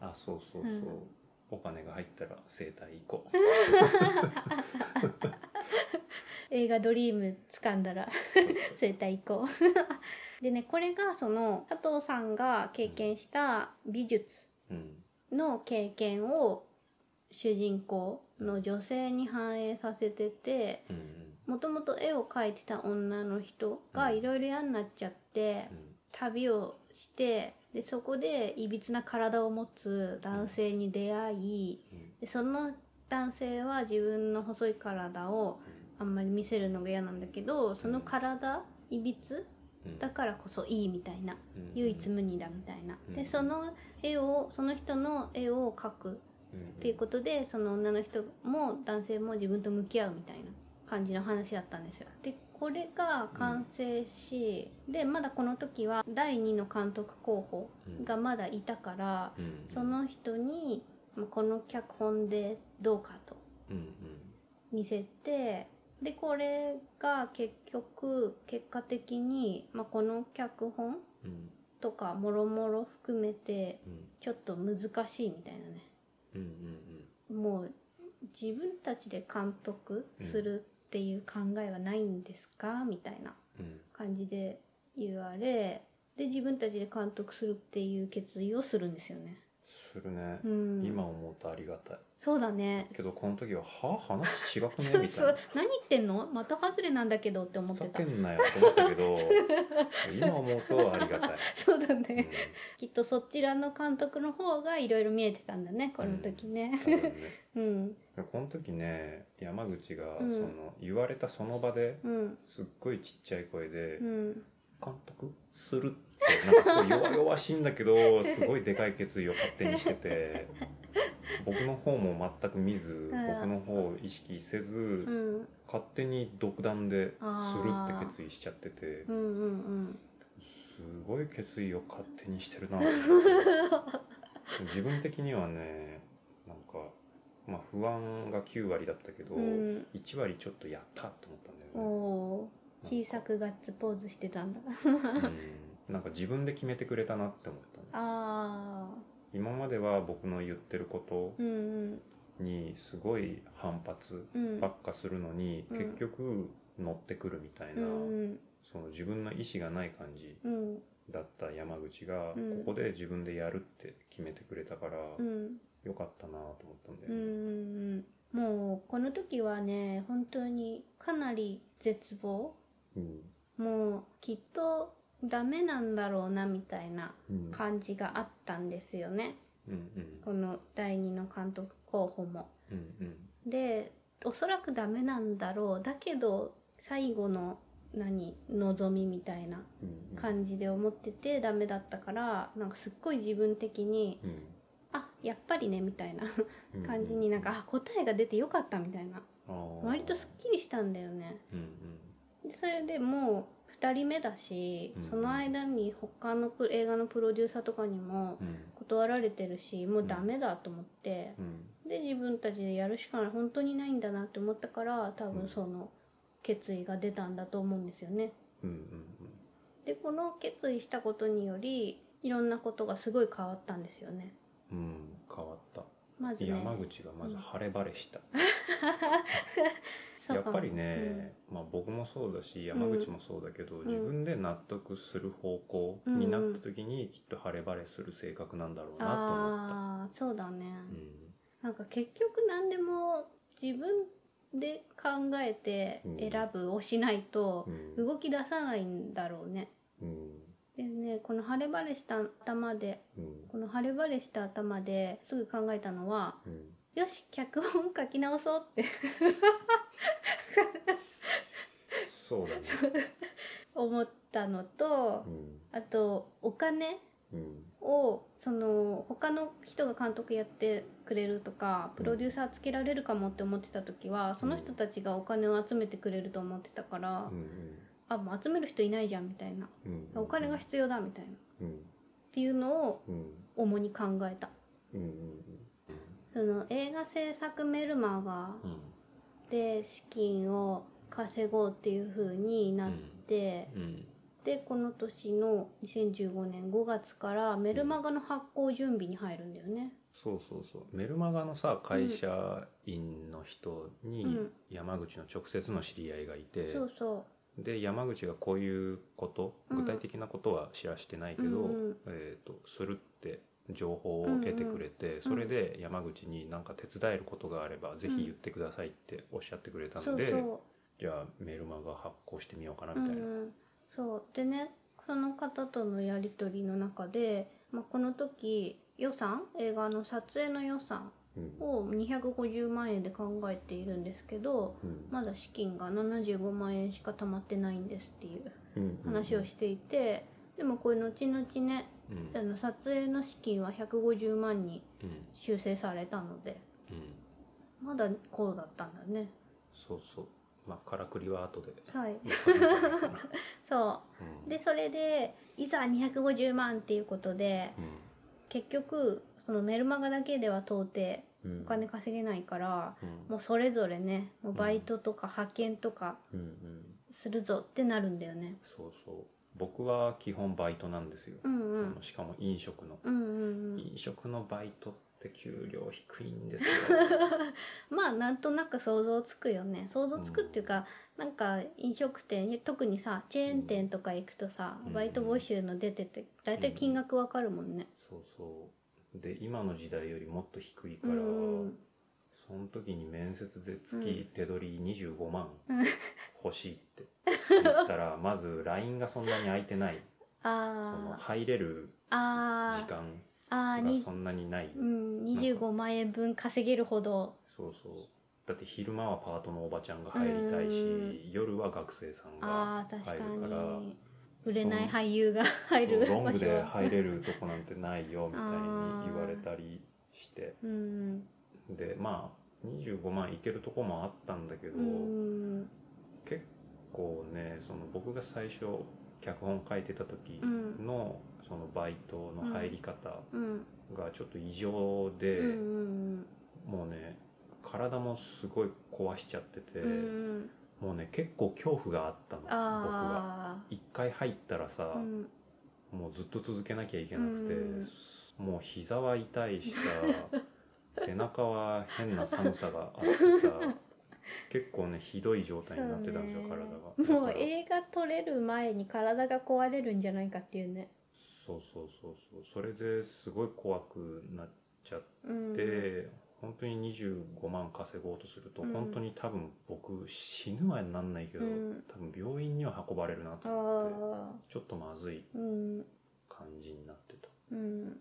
あそうそうそう、うん。お金が入ったら整体行こ映画「ドリーム」掴んだらうそうそう。整体行こう。でねこれがその佐藤さんが経験した美術うん。の経験を主人公の女性に反映させててうんもともと絵を描いてた女の人がいろいろ嫌になっちゃってうん。旅をしてでそこでいびつな体を持つ男性に出会いうん。でその男性は自分の細い体をあんまり見せるのが嫌なんだけどその体いびつ？うん。だからこそいいみたいな。うん。唯一無二だみたいな。うん。でその絵をその人の絵を描くうんっていうことでその女の人も男性も自分と向き合うみたいな感じの話だったんですよ。でこれが完成し、でまだこの時は第2の監督候補がまだいたから、うん。その人にまあこの脚本でどうかとうんうん。見せてでこれが結局結果的に、まあ、この脚本うん。とかもろもろ含めてうん。ちょっと難しいみたいなねうんうんもう自分たちで監督するっていう考えはないんですか？みたいなうん。感じで言われで自分たちで監督するっていう決意をするんですよね。するね、うん、今思うとありがたい。そうだね。けどこの時は「は？あ話違くね?」みたいな。何言ってんの？的外れなんだけどって思っふざてたけんなよと思ったけど (laughs) 今思うとありがたい、そうだうん。ね、きっとそちらの監督の方がいろいろ見えてたんだねこの時ね。多分ね。うん。(laughs) この時ね山口がうん。その言われたその場でうん。すっごいちっちゃい声でうん「監督する」ってなんかすごい弱々しいんだけどすごいでかい決意を勝手にしてて僕の方も全く見ず僕の方を意識せずうん勝手に独断でするって決意しちゃっててうん。うんうんすごい決意を勝手にしてるな。自分的にはねなんか、まあ、不安が9割だったけど、うん。1割ちょっとやったと思ったんだよね。小さくガッツポーズしてたんだ。うんなんか自分で決めてくれたなって思ったねあ今までは僕の言ってることにすごい反発ばっかするのに、うん。結局乗ってくるみたいな、うんその自分の意思がない感じうん。だった山口が、うん。ここで自分でやるって決めてくれたから、うん。よかったなと思ったんだようね、ん。もうこの時はね本当にかなり絶望。うん。もうきっとダメなんだろうなみたいなうん。感じがあったんですよね。うんうん。この第2の監督候補も。うんうん。でおそらくダメなんだろうだけど最後の何望みみたいなうん感じで思っててダメだったからなんかすっごい自分的にうん。あやっぱりねみたいなうん感じになんかあ答えが出てよかったみたいな。割とすっきりしたんだよね。うん。でそれでもう2人目だしうん。その間に他のプ映画のプロデューサーとかにもうん。断られてるしもうダメだと思って。うん。で自分たちでやるしかない本当にないんだなって思ったから多分その決意が出たんだと思うんですよね。うんうんでこの決意したことによりいろんなことがすごい変わったんですよね。うんうん変わった。まずね。山口がまず晴れ晴れした、(laughs) やっぱりね、まあ、僕もそうだし山口もそうだけど、ん。自分で納得する方向になった時にきっと晴れ晴れする性格なんだろうなと思った。ああそうだね、うん。なんか結局何でも自分で考えて選ぶをしないとうん。動き出さないんだろうね。うん。でねこの晴れ晴れした頭でうん。この晴れ晴れした頭ですぐ考えたのはうんよし脚本書き直そうって。そうだね。(laughs) 思ったのとうん。あとお金うん。をその他の人が監督やってくれるとかプロデューサーつけられるかもって思ってた時はその人たちがお金を集めてくれると思ってたから、うん。あもう集める人いないじゃんみたいな。うん。うんお金が必要だみたいな。っうん。ていうのをうん。主に考えた。うんうんその映画制作メルマガうん。で資金を稼ごうっていう風になって、うん。でこの年の2015年5月からメルマガの発行準備に入るんだよね。そうそうそう。メルマガのさ会社員の人にうん。山口の直接の知り合いがいて、そうそで山口がこういうことうん。具体的なことは知らしてないけど、うんうん。えー、とするって情報を得てくれて、それで山口に何か手伝えることがあればぜひ言ってくださいっておっしゃってくれたうそので、う。そじゃあメルマガ発行してみようかなう、うんみたいな。うん、そう。でねその方とのやり取りの中で、まあ、この時予算映画の撮影の予算うん。を250万円で考えているんですけどうん。まだ資金が75万円しか貯まってないんですっていううん話をしていてでもこれ後々ねうんあの撮影の資金は150万にうん。修正されたのでうん。まだこうだったんだね。そうそう。まあからくりは後で。はい。そう。う。ん。でそれでいざ250万っていうことで結局そのメルマガだけでは到底うん。お金稼げないから、うん。もうそれぞれねもうバイトとか派遣とかするぞってなるんだよね。そうそう僕は基本バイトなんですよ、うんうん。しかも飲食の、うんうんうん。飲食のバイトって給料低いんですよ。(laughs) まあなんとなく想像つくよね。想像つくっていうか、なんか飲食店特にさチェーン店とか行くとさ、うん。バイト募集の出てて大体金額わかるもんね。そうそう。で今の時代よりもっと低いから、うんうん。その時に面接で月手取り25万。うん欲しいって言ったら (laughs) まず LINE がそんなに空いてない。その入れる時間がそんなにない。うん25万円分稼げるほど。そうそう。だって昼間はパートのおばちゃんが入りたいし夜は学生さんがあー確か入るから。に売れない俳優が入るロングで場所は。入れるとこなんてないよみたいに言われたりして。(laughs) うん。でまあ25万いけるとこもあったんだけど、うん。結構ねその僕が最初脚本書いてた時のそのバイトの入り方うん。がちょっと異常で、うんうんもうね体もすごい壊しちゃってて、うんうんもうね結構恐怖があったの僕はあ一回入ったらさもうずっと続けなきゃいけなくて、うん。もう膝は痛いしさ (laughs) 背中は変な寒さがあってさ結構ねひどい状態になってたんですよ、体が。もう映画撮れる前に体が壊れるんじゃないかっていうね。そうそうそうそう。それですごい怖くなっちゃっうん。て、本当に25万稼ごうとすると、うん。本当に多分僕死ぬはなんないけど、うん。多分病院には運ばれるなと思ってちょっとまずいうん感じになってた。うん。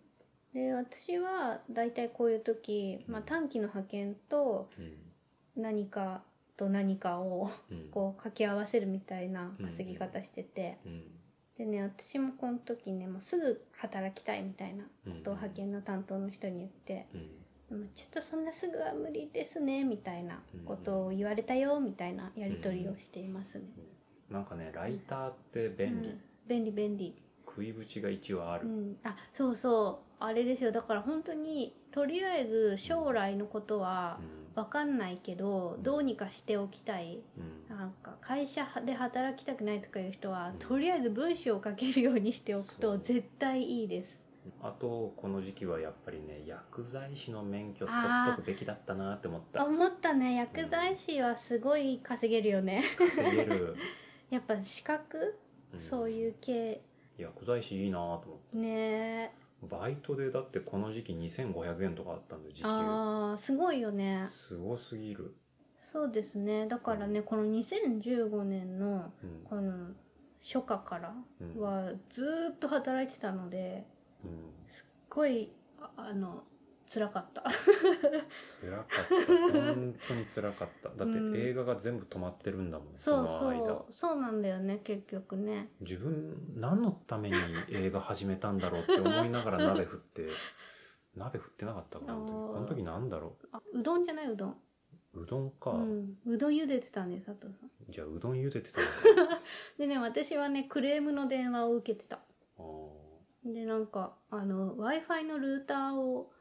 で私は大体こういう時、まあ、短期の派遣とうん何かと何かをうん。こう掛け合わせるみたいな稼ぎ方してて、うん。でね私もこの時ねもうすぐ働きたいみたいなことをうん派遣の担当の人に言ってうん「でもちょっとそんなすぐは無理ですね」みたいなことを言われたよみたいなやり取りをしていますね。なんかねライターって便利、うん。便利便利。食いぶちが一応ある、うん、あそうそう。あれですよ。だから本当にとりあえず将来のことは分かんないけどどうにかしておきたい。うん。なんか会社で働きたくないとかいう人はうん。とりあえず文章を書けるようにしておくと絶対いいです。あとこの時期はやっぱりね薬剤師の免許取っとくべきだったなって思った。思ったね。薬剤師はすごい稼げるよね。稼げる、(laughs) やっぱ資格、うん。そういう系。薬剤師いいなと思って。ねバイトでだってこの時期2500円とかあったんで時給。あーすごいよね。すごすぎる、そうですね。だからねこの2015年のうん。この初夏からうん。はずーっと働いてたのですうん、っごいああの辛かった。辛かった。本当に辛かった。(laughs) だってうん映画が全部止まってるんだもん、そうの間そうそうなんだよね結局ね。自分何のために映画始めたんだろうって思いながら鍋振って (laughs) 鍋振ってなかったかこの時なんだろあうどんじゃないうどん。ううどんか、うん。うどん茹でてたね佐藤さん。じゃあうどん茹でてた (laughs) でね私はねクレームの電話を受けてた。でなんかあの w i f i のルーターを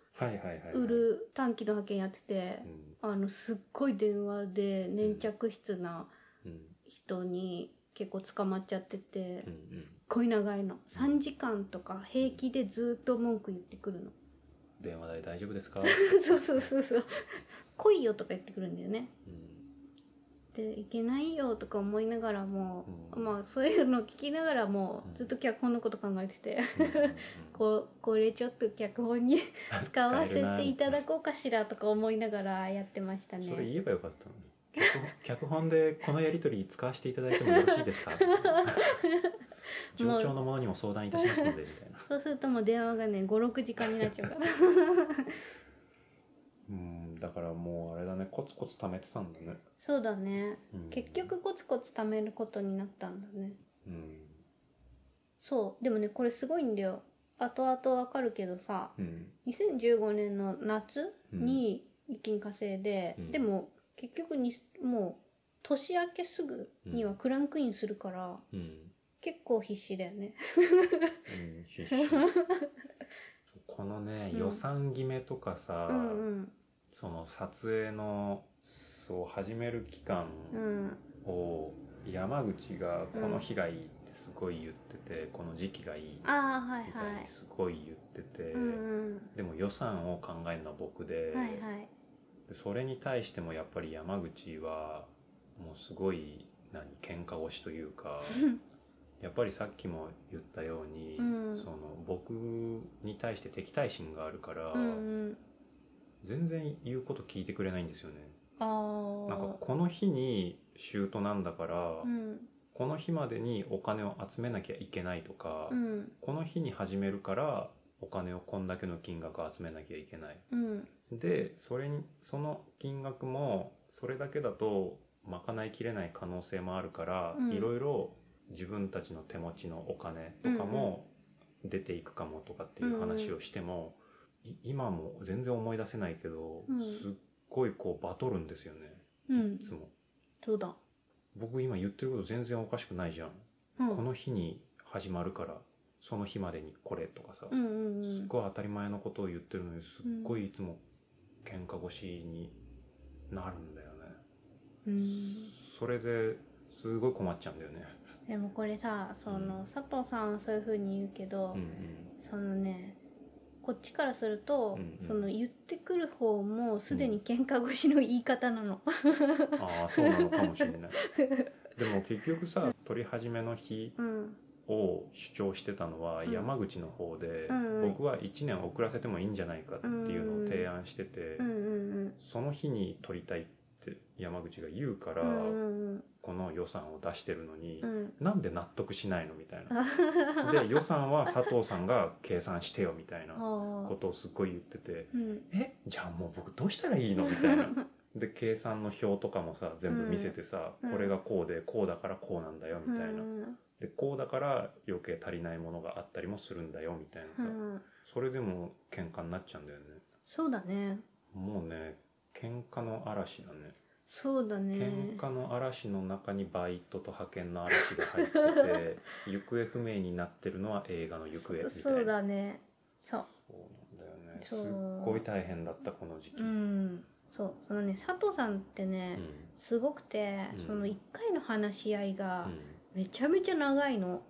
売る短期の派遣やっててう、ん。あのすっごい電話で粘着質なうん。人に結構捕まっちゃってて、すっごい長いの。3時間とか平気でずっと文句言ってくるの。電話代大丈夫ですか、(laughs) そうそうそうそう。来いよとか言ってくるんだよね。うんでいけないよとか思いながらも、うん。まあそういうのを聞きながらもうん。ずっと脚本のこと考えてて、(laughs) ここれちょっと脚本に (laughs) 使わせていただこうかしらとか思いながらやってましたね。それ言えばよかったのに。脚本脚本でこのやり取り使わせていただいてもよろしいですか？(laughs) 上長の者にも相談いたしますのでみたいな。そうするともう電話がね56時間になっちゃうから。うんだからもうあれだねコツコツ貯めてたんだね、そうだね。うん。結局コツコツ貯めることになったんだね。うん。そう。でもねこれすごいんだよ。後々わかるけどさうん。2015年の夏に一気に稼いで、うん。でも結局にもう年明けすぐにはクランクインするから、うん。結構必死だよね。うん必死。(laughs) このね、うん予算決めとかさ、うんうんその撮影のそう始める期間うん。を山口がこの日がいいってすごい言ってて、この時期がいいみたはいいにすごい言ってて、うんうん。でも予算を考えるのは僕で,、はいはい。でそれに対してもやっぱり山口はもうすごい何喧嘩腰というか (laughs) やっぱりさっきも言ったように、うん。その僕に対して敵対心があるから、うんうん全然言うこと聞いてくれないんですよね。ああなんかこの日にシュートなんだから、うん。この日までにお金を集めなきゃいけないとか、うん。この日に始めるからお金をこんだけの金額集めなきゃいけない。うん。でそれにその金額もそれだけだと賄いきれない可能性もあるから、うん。いろいろ自分たちの手持ちのお金とかも出ていくかもとかっていう話をしても、い今も全然思い出せないけど、うん。すっごいこうバトるんですよね。うん。いつも。そうだ。僕今言ってること全然おかしくないじゃん、うん。この日に始まるからその日までにこれとかさ、うんうんうん。すっごい当たり前のことを言ってるのにすっごいいつも喧嘩腰になるんだよね、うん。それですごい困っちゃうんだよね。でもこれさその佐藤さんはそういうふうに言うけど、うん。そのねこっちからすると、うんうん。その言ってくる方もすでに喧嘩腰の言い方なの。う (laughs) んああそうなのかもしれない。(laughs) でも結局さ撮り始めの日うん。を主張してたのはうん。山口の方で、僕は1年遅らせてもいいんじゃないかっていうのを提案してて、その日に撮りたいって山口が言うから、この予算を出してるのに、うん。なんで納得しないのみたいな。(laughs) で予算は佐藤さんが計算してよみたいなあことをすっごい言っててーうん「えじゃあもう僕どうしたらいいの?」みたいな。(laughs) で計算の表とかもさ全部見せてさ、うん。これがこうでこうだからこうなんだよみたいな、うん。でこうだから余計足りないものがあったりもするんだよみたいなさ、うん。それでも喧嘩になっちゃうんだよね。そうだね。もうね喧嘩の嵐だね。そうだね。喧嘩の嵐の中にバイトと派遣の嵐が入ってて (laughs) 行方不明になってるのは映画の行方みたいな。そうだね。そう。そうなんだよね。すっごい大変だったこの時期、うん。そう。そのね佐藤さんってね、すごくて、うん。その1回の話し合いがうん。めちゃめちゃ長いの、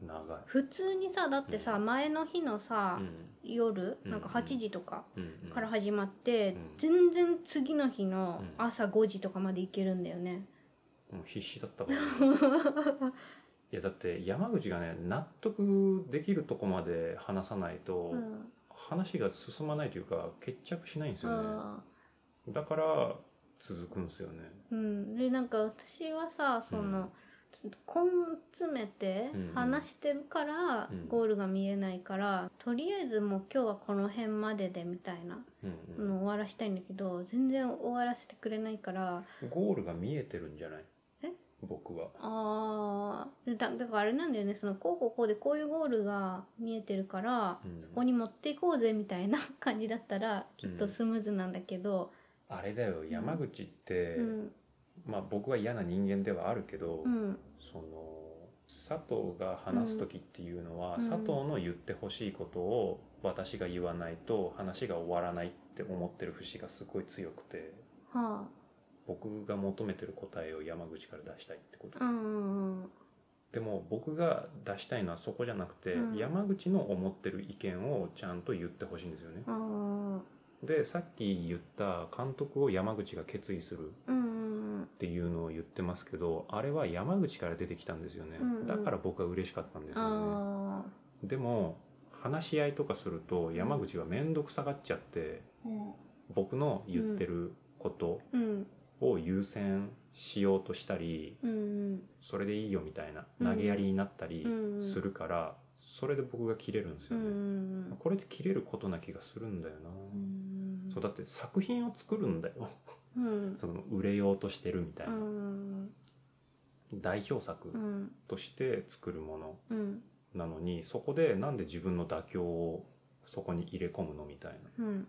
長い。普通にさだってさ前の日のさ、うん夜うん。なんか8時とかうん。うん。から始まって、うん。全然次の日のうん朝5時とかまで行けるんだよね。もう必死だったから、(laughs) いやだって山口がね納得できるとこまで話さないと、うん話が進まないというか決着しないんですよね。あだから続くんですよね。ーうん。でなんか私はさその、根詰めてうんうん。話してるからうん。ゴールが見えないから、とりあえずもう今日はこの辺まででみたいなうんうん。のを終わらしたいんだけど全然終わらせてくれないからゴールが見えてるんじゃない？え？僕は。あー。だだからあれなんだよね。そのこうこうこうでこういうゴールが見えてるから、うん。そこに持っていこうぜみたいな感じだったらきっとスムーズなんだけど、あれだよ。山口って、うんまあ僕は嫌な人間ではあるけど、うん。その佐藤が話す時っていうのは、うん。佐藤の言ってほしいことを私が言わないと話が終わらないって思ってる節がすごい強くては僕が求めてる答えを山口から出したいってこと、あうんうんうん。でも僕が出したいのはそこじゃなくて、うん。山口の思ってる意見をちゃんと言ってほしいんですよねでさっき言った監督を山口が決意するうんうんっていうのを言ってますけどあれは山口から出てきたんですよね、うんうん。だから僕は嬉しかったんですよね。あでも話し合いとかすると山口は面倒くさがっちゃってーうん。僕の言ってることうん。を優先しようとしたりうんそれでいいよみたいなうん投げやりになったりうん。するからそれで僕が切れるんですうよね、んこれって切れることな気がするんだよな、うんそうだって作品を作るんだよ。うん。(laughs) その売れようとしてるみたいうな、ん代表作うん。として作るものうん。なのにそこでなんで自分の妥協をそこに入れ込むのみたいな。うん。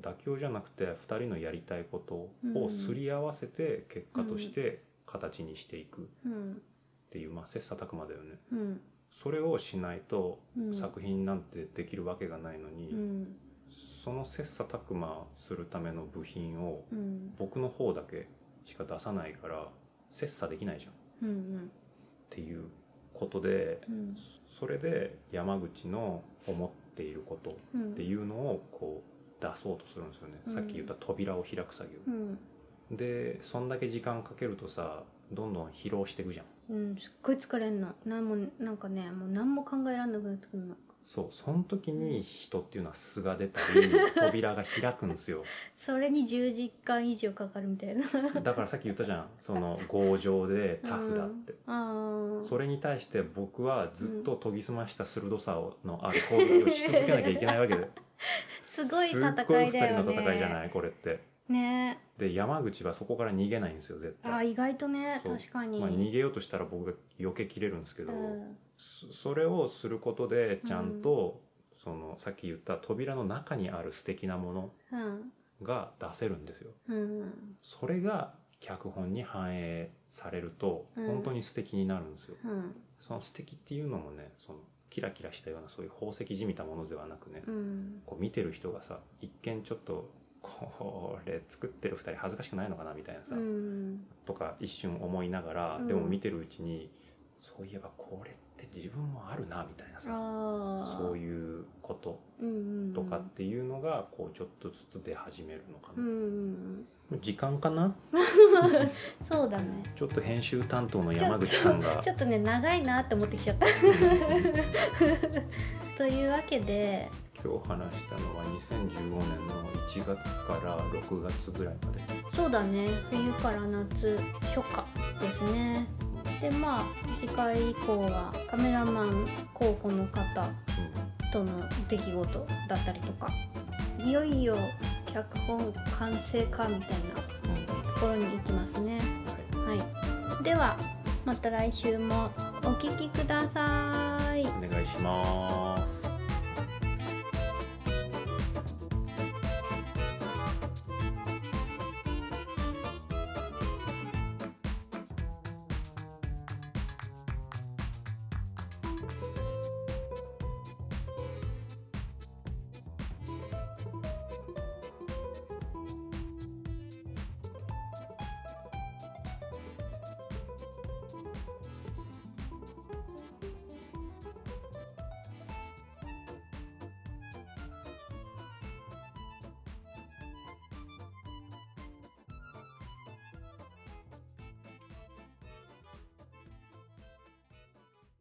妥協じゃなくて2人のやりたいことをすり合わせて結果として形にしていくっうん。ていう、まあ、切磋琢磨だよね。うんそれをしないとうん。作品なんてできるわけがないのに、うん。その切磋琢磨するための部品をうん。僕の方だけしか出さないから切磋できないじゃん。っうん。ていうことでうん。それで山口の思っていることうん。っていうのをこう出そうとするんですよね、うん。さっき言った扉を開く作業、うん。でそんだけ時間かけるとさどんどん疲労していくじゃん。うんすっごい疲れんの。なんもなんかねもう何も考えられなくなってくるの。そうその時に人っていうのは素が出たり扉が開くんですよ。(laughs) それに10時間以上かかるみたいな。だからさっき言ったじゃん。その強情でタフだって、ああそれに対して僕はずっと研ぎ澄ました鋭さのある行動をし続けなきゃいけないわけで。(laughs) すごい戦すっごいいだよ二人の戦いじゃねないこれってね。で山口はそこから逃げないんですよ絶対。あ意外とね確かに、まあ、逃げようとしたら僕が避けきれるんですけど、うん。そそれをすることでちゃんと、そのさっき言った扉の中にある素敵なものうん。が出せるんですよ。うん。それが脚本に反映されるとうん。本当に素敵になるんですよ、うん。その素敵っていうのもねそのキラキラしたようなそういう宝石じみたものではなくね、うん。こう見てる人がさ一見ちょっとこれ作ってる2人恥ずかしくないのかなみたいなさ、うん。とか一瞬思いながら、うん。でも見てるうちにそういえばこれって自分もあるなみたいなさそういうこととかっていうのがこうちょっとずつ出始めるのかうんうな、ん。時間かな？(laughs) そうだね。ちょっと編集担当の山口さんが。ちょ (laughs) っとね長いなって思ってきちゃった。(laughs) というわけで今日話したのは2015年の1月から6月ぐらいまで。そうだね。冬から夏初夏ですねでまあ次回以降はカメラマン候補の方との出来事だったりとかいよいよ脚本完成かみたいなところに行きますね。はいはい。ではまた来週もお聴きください。お願いします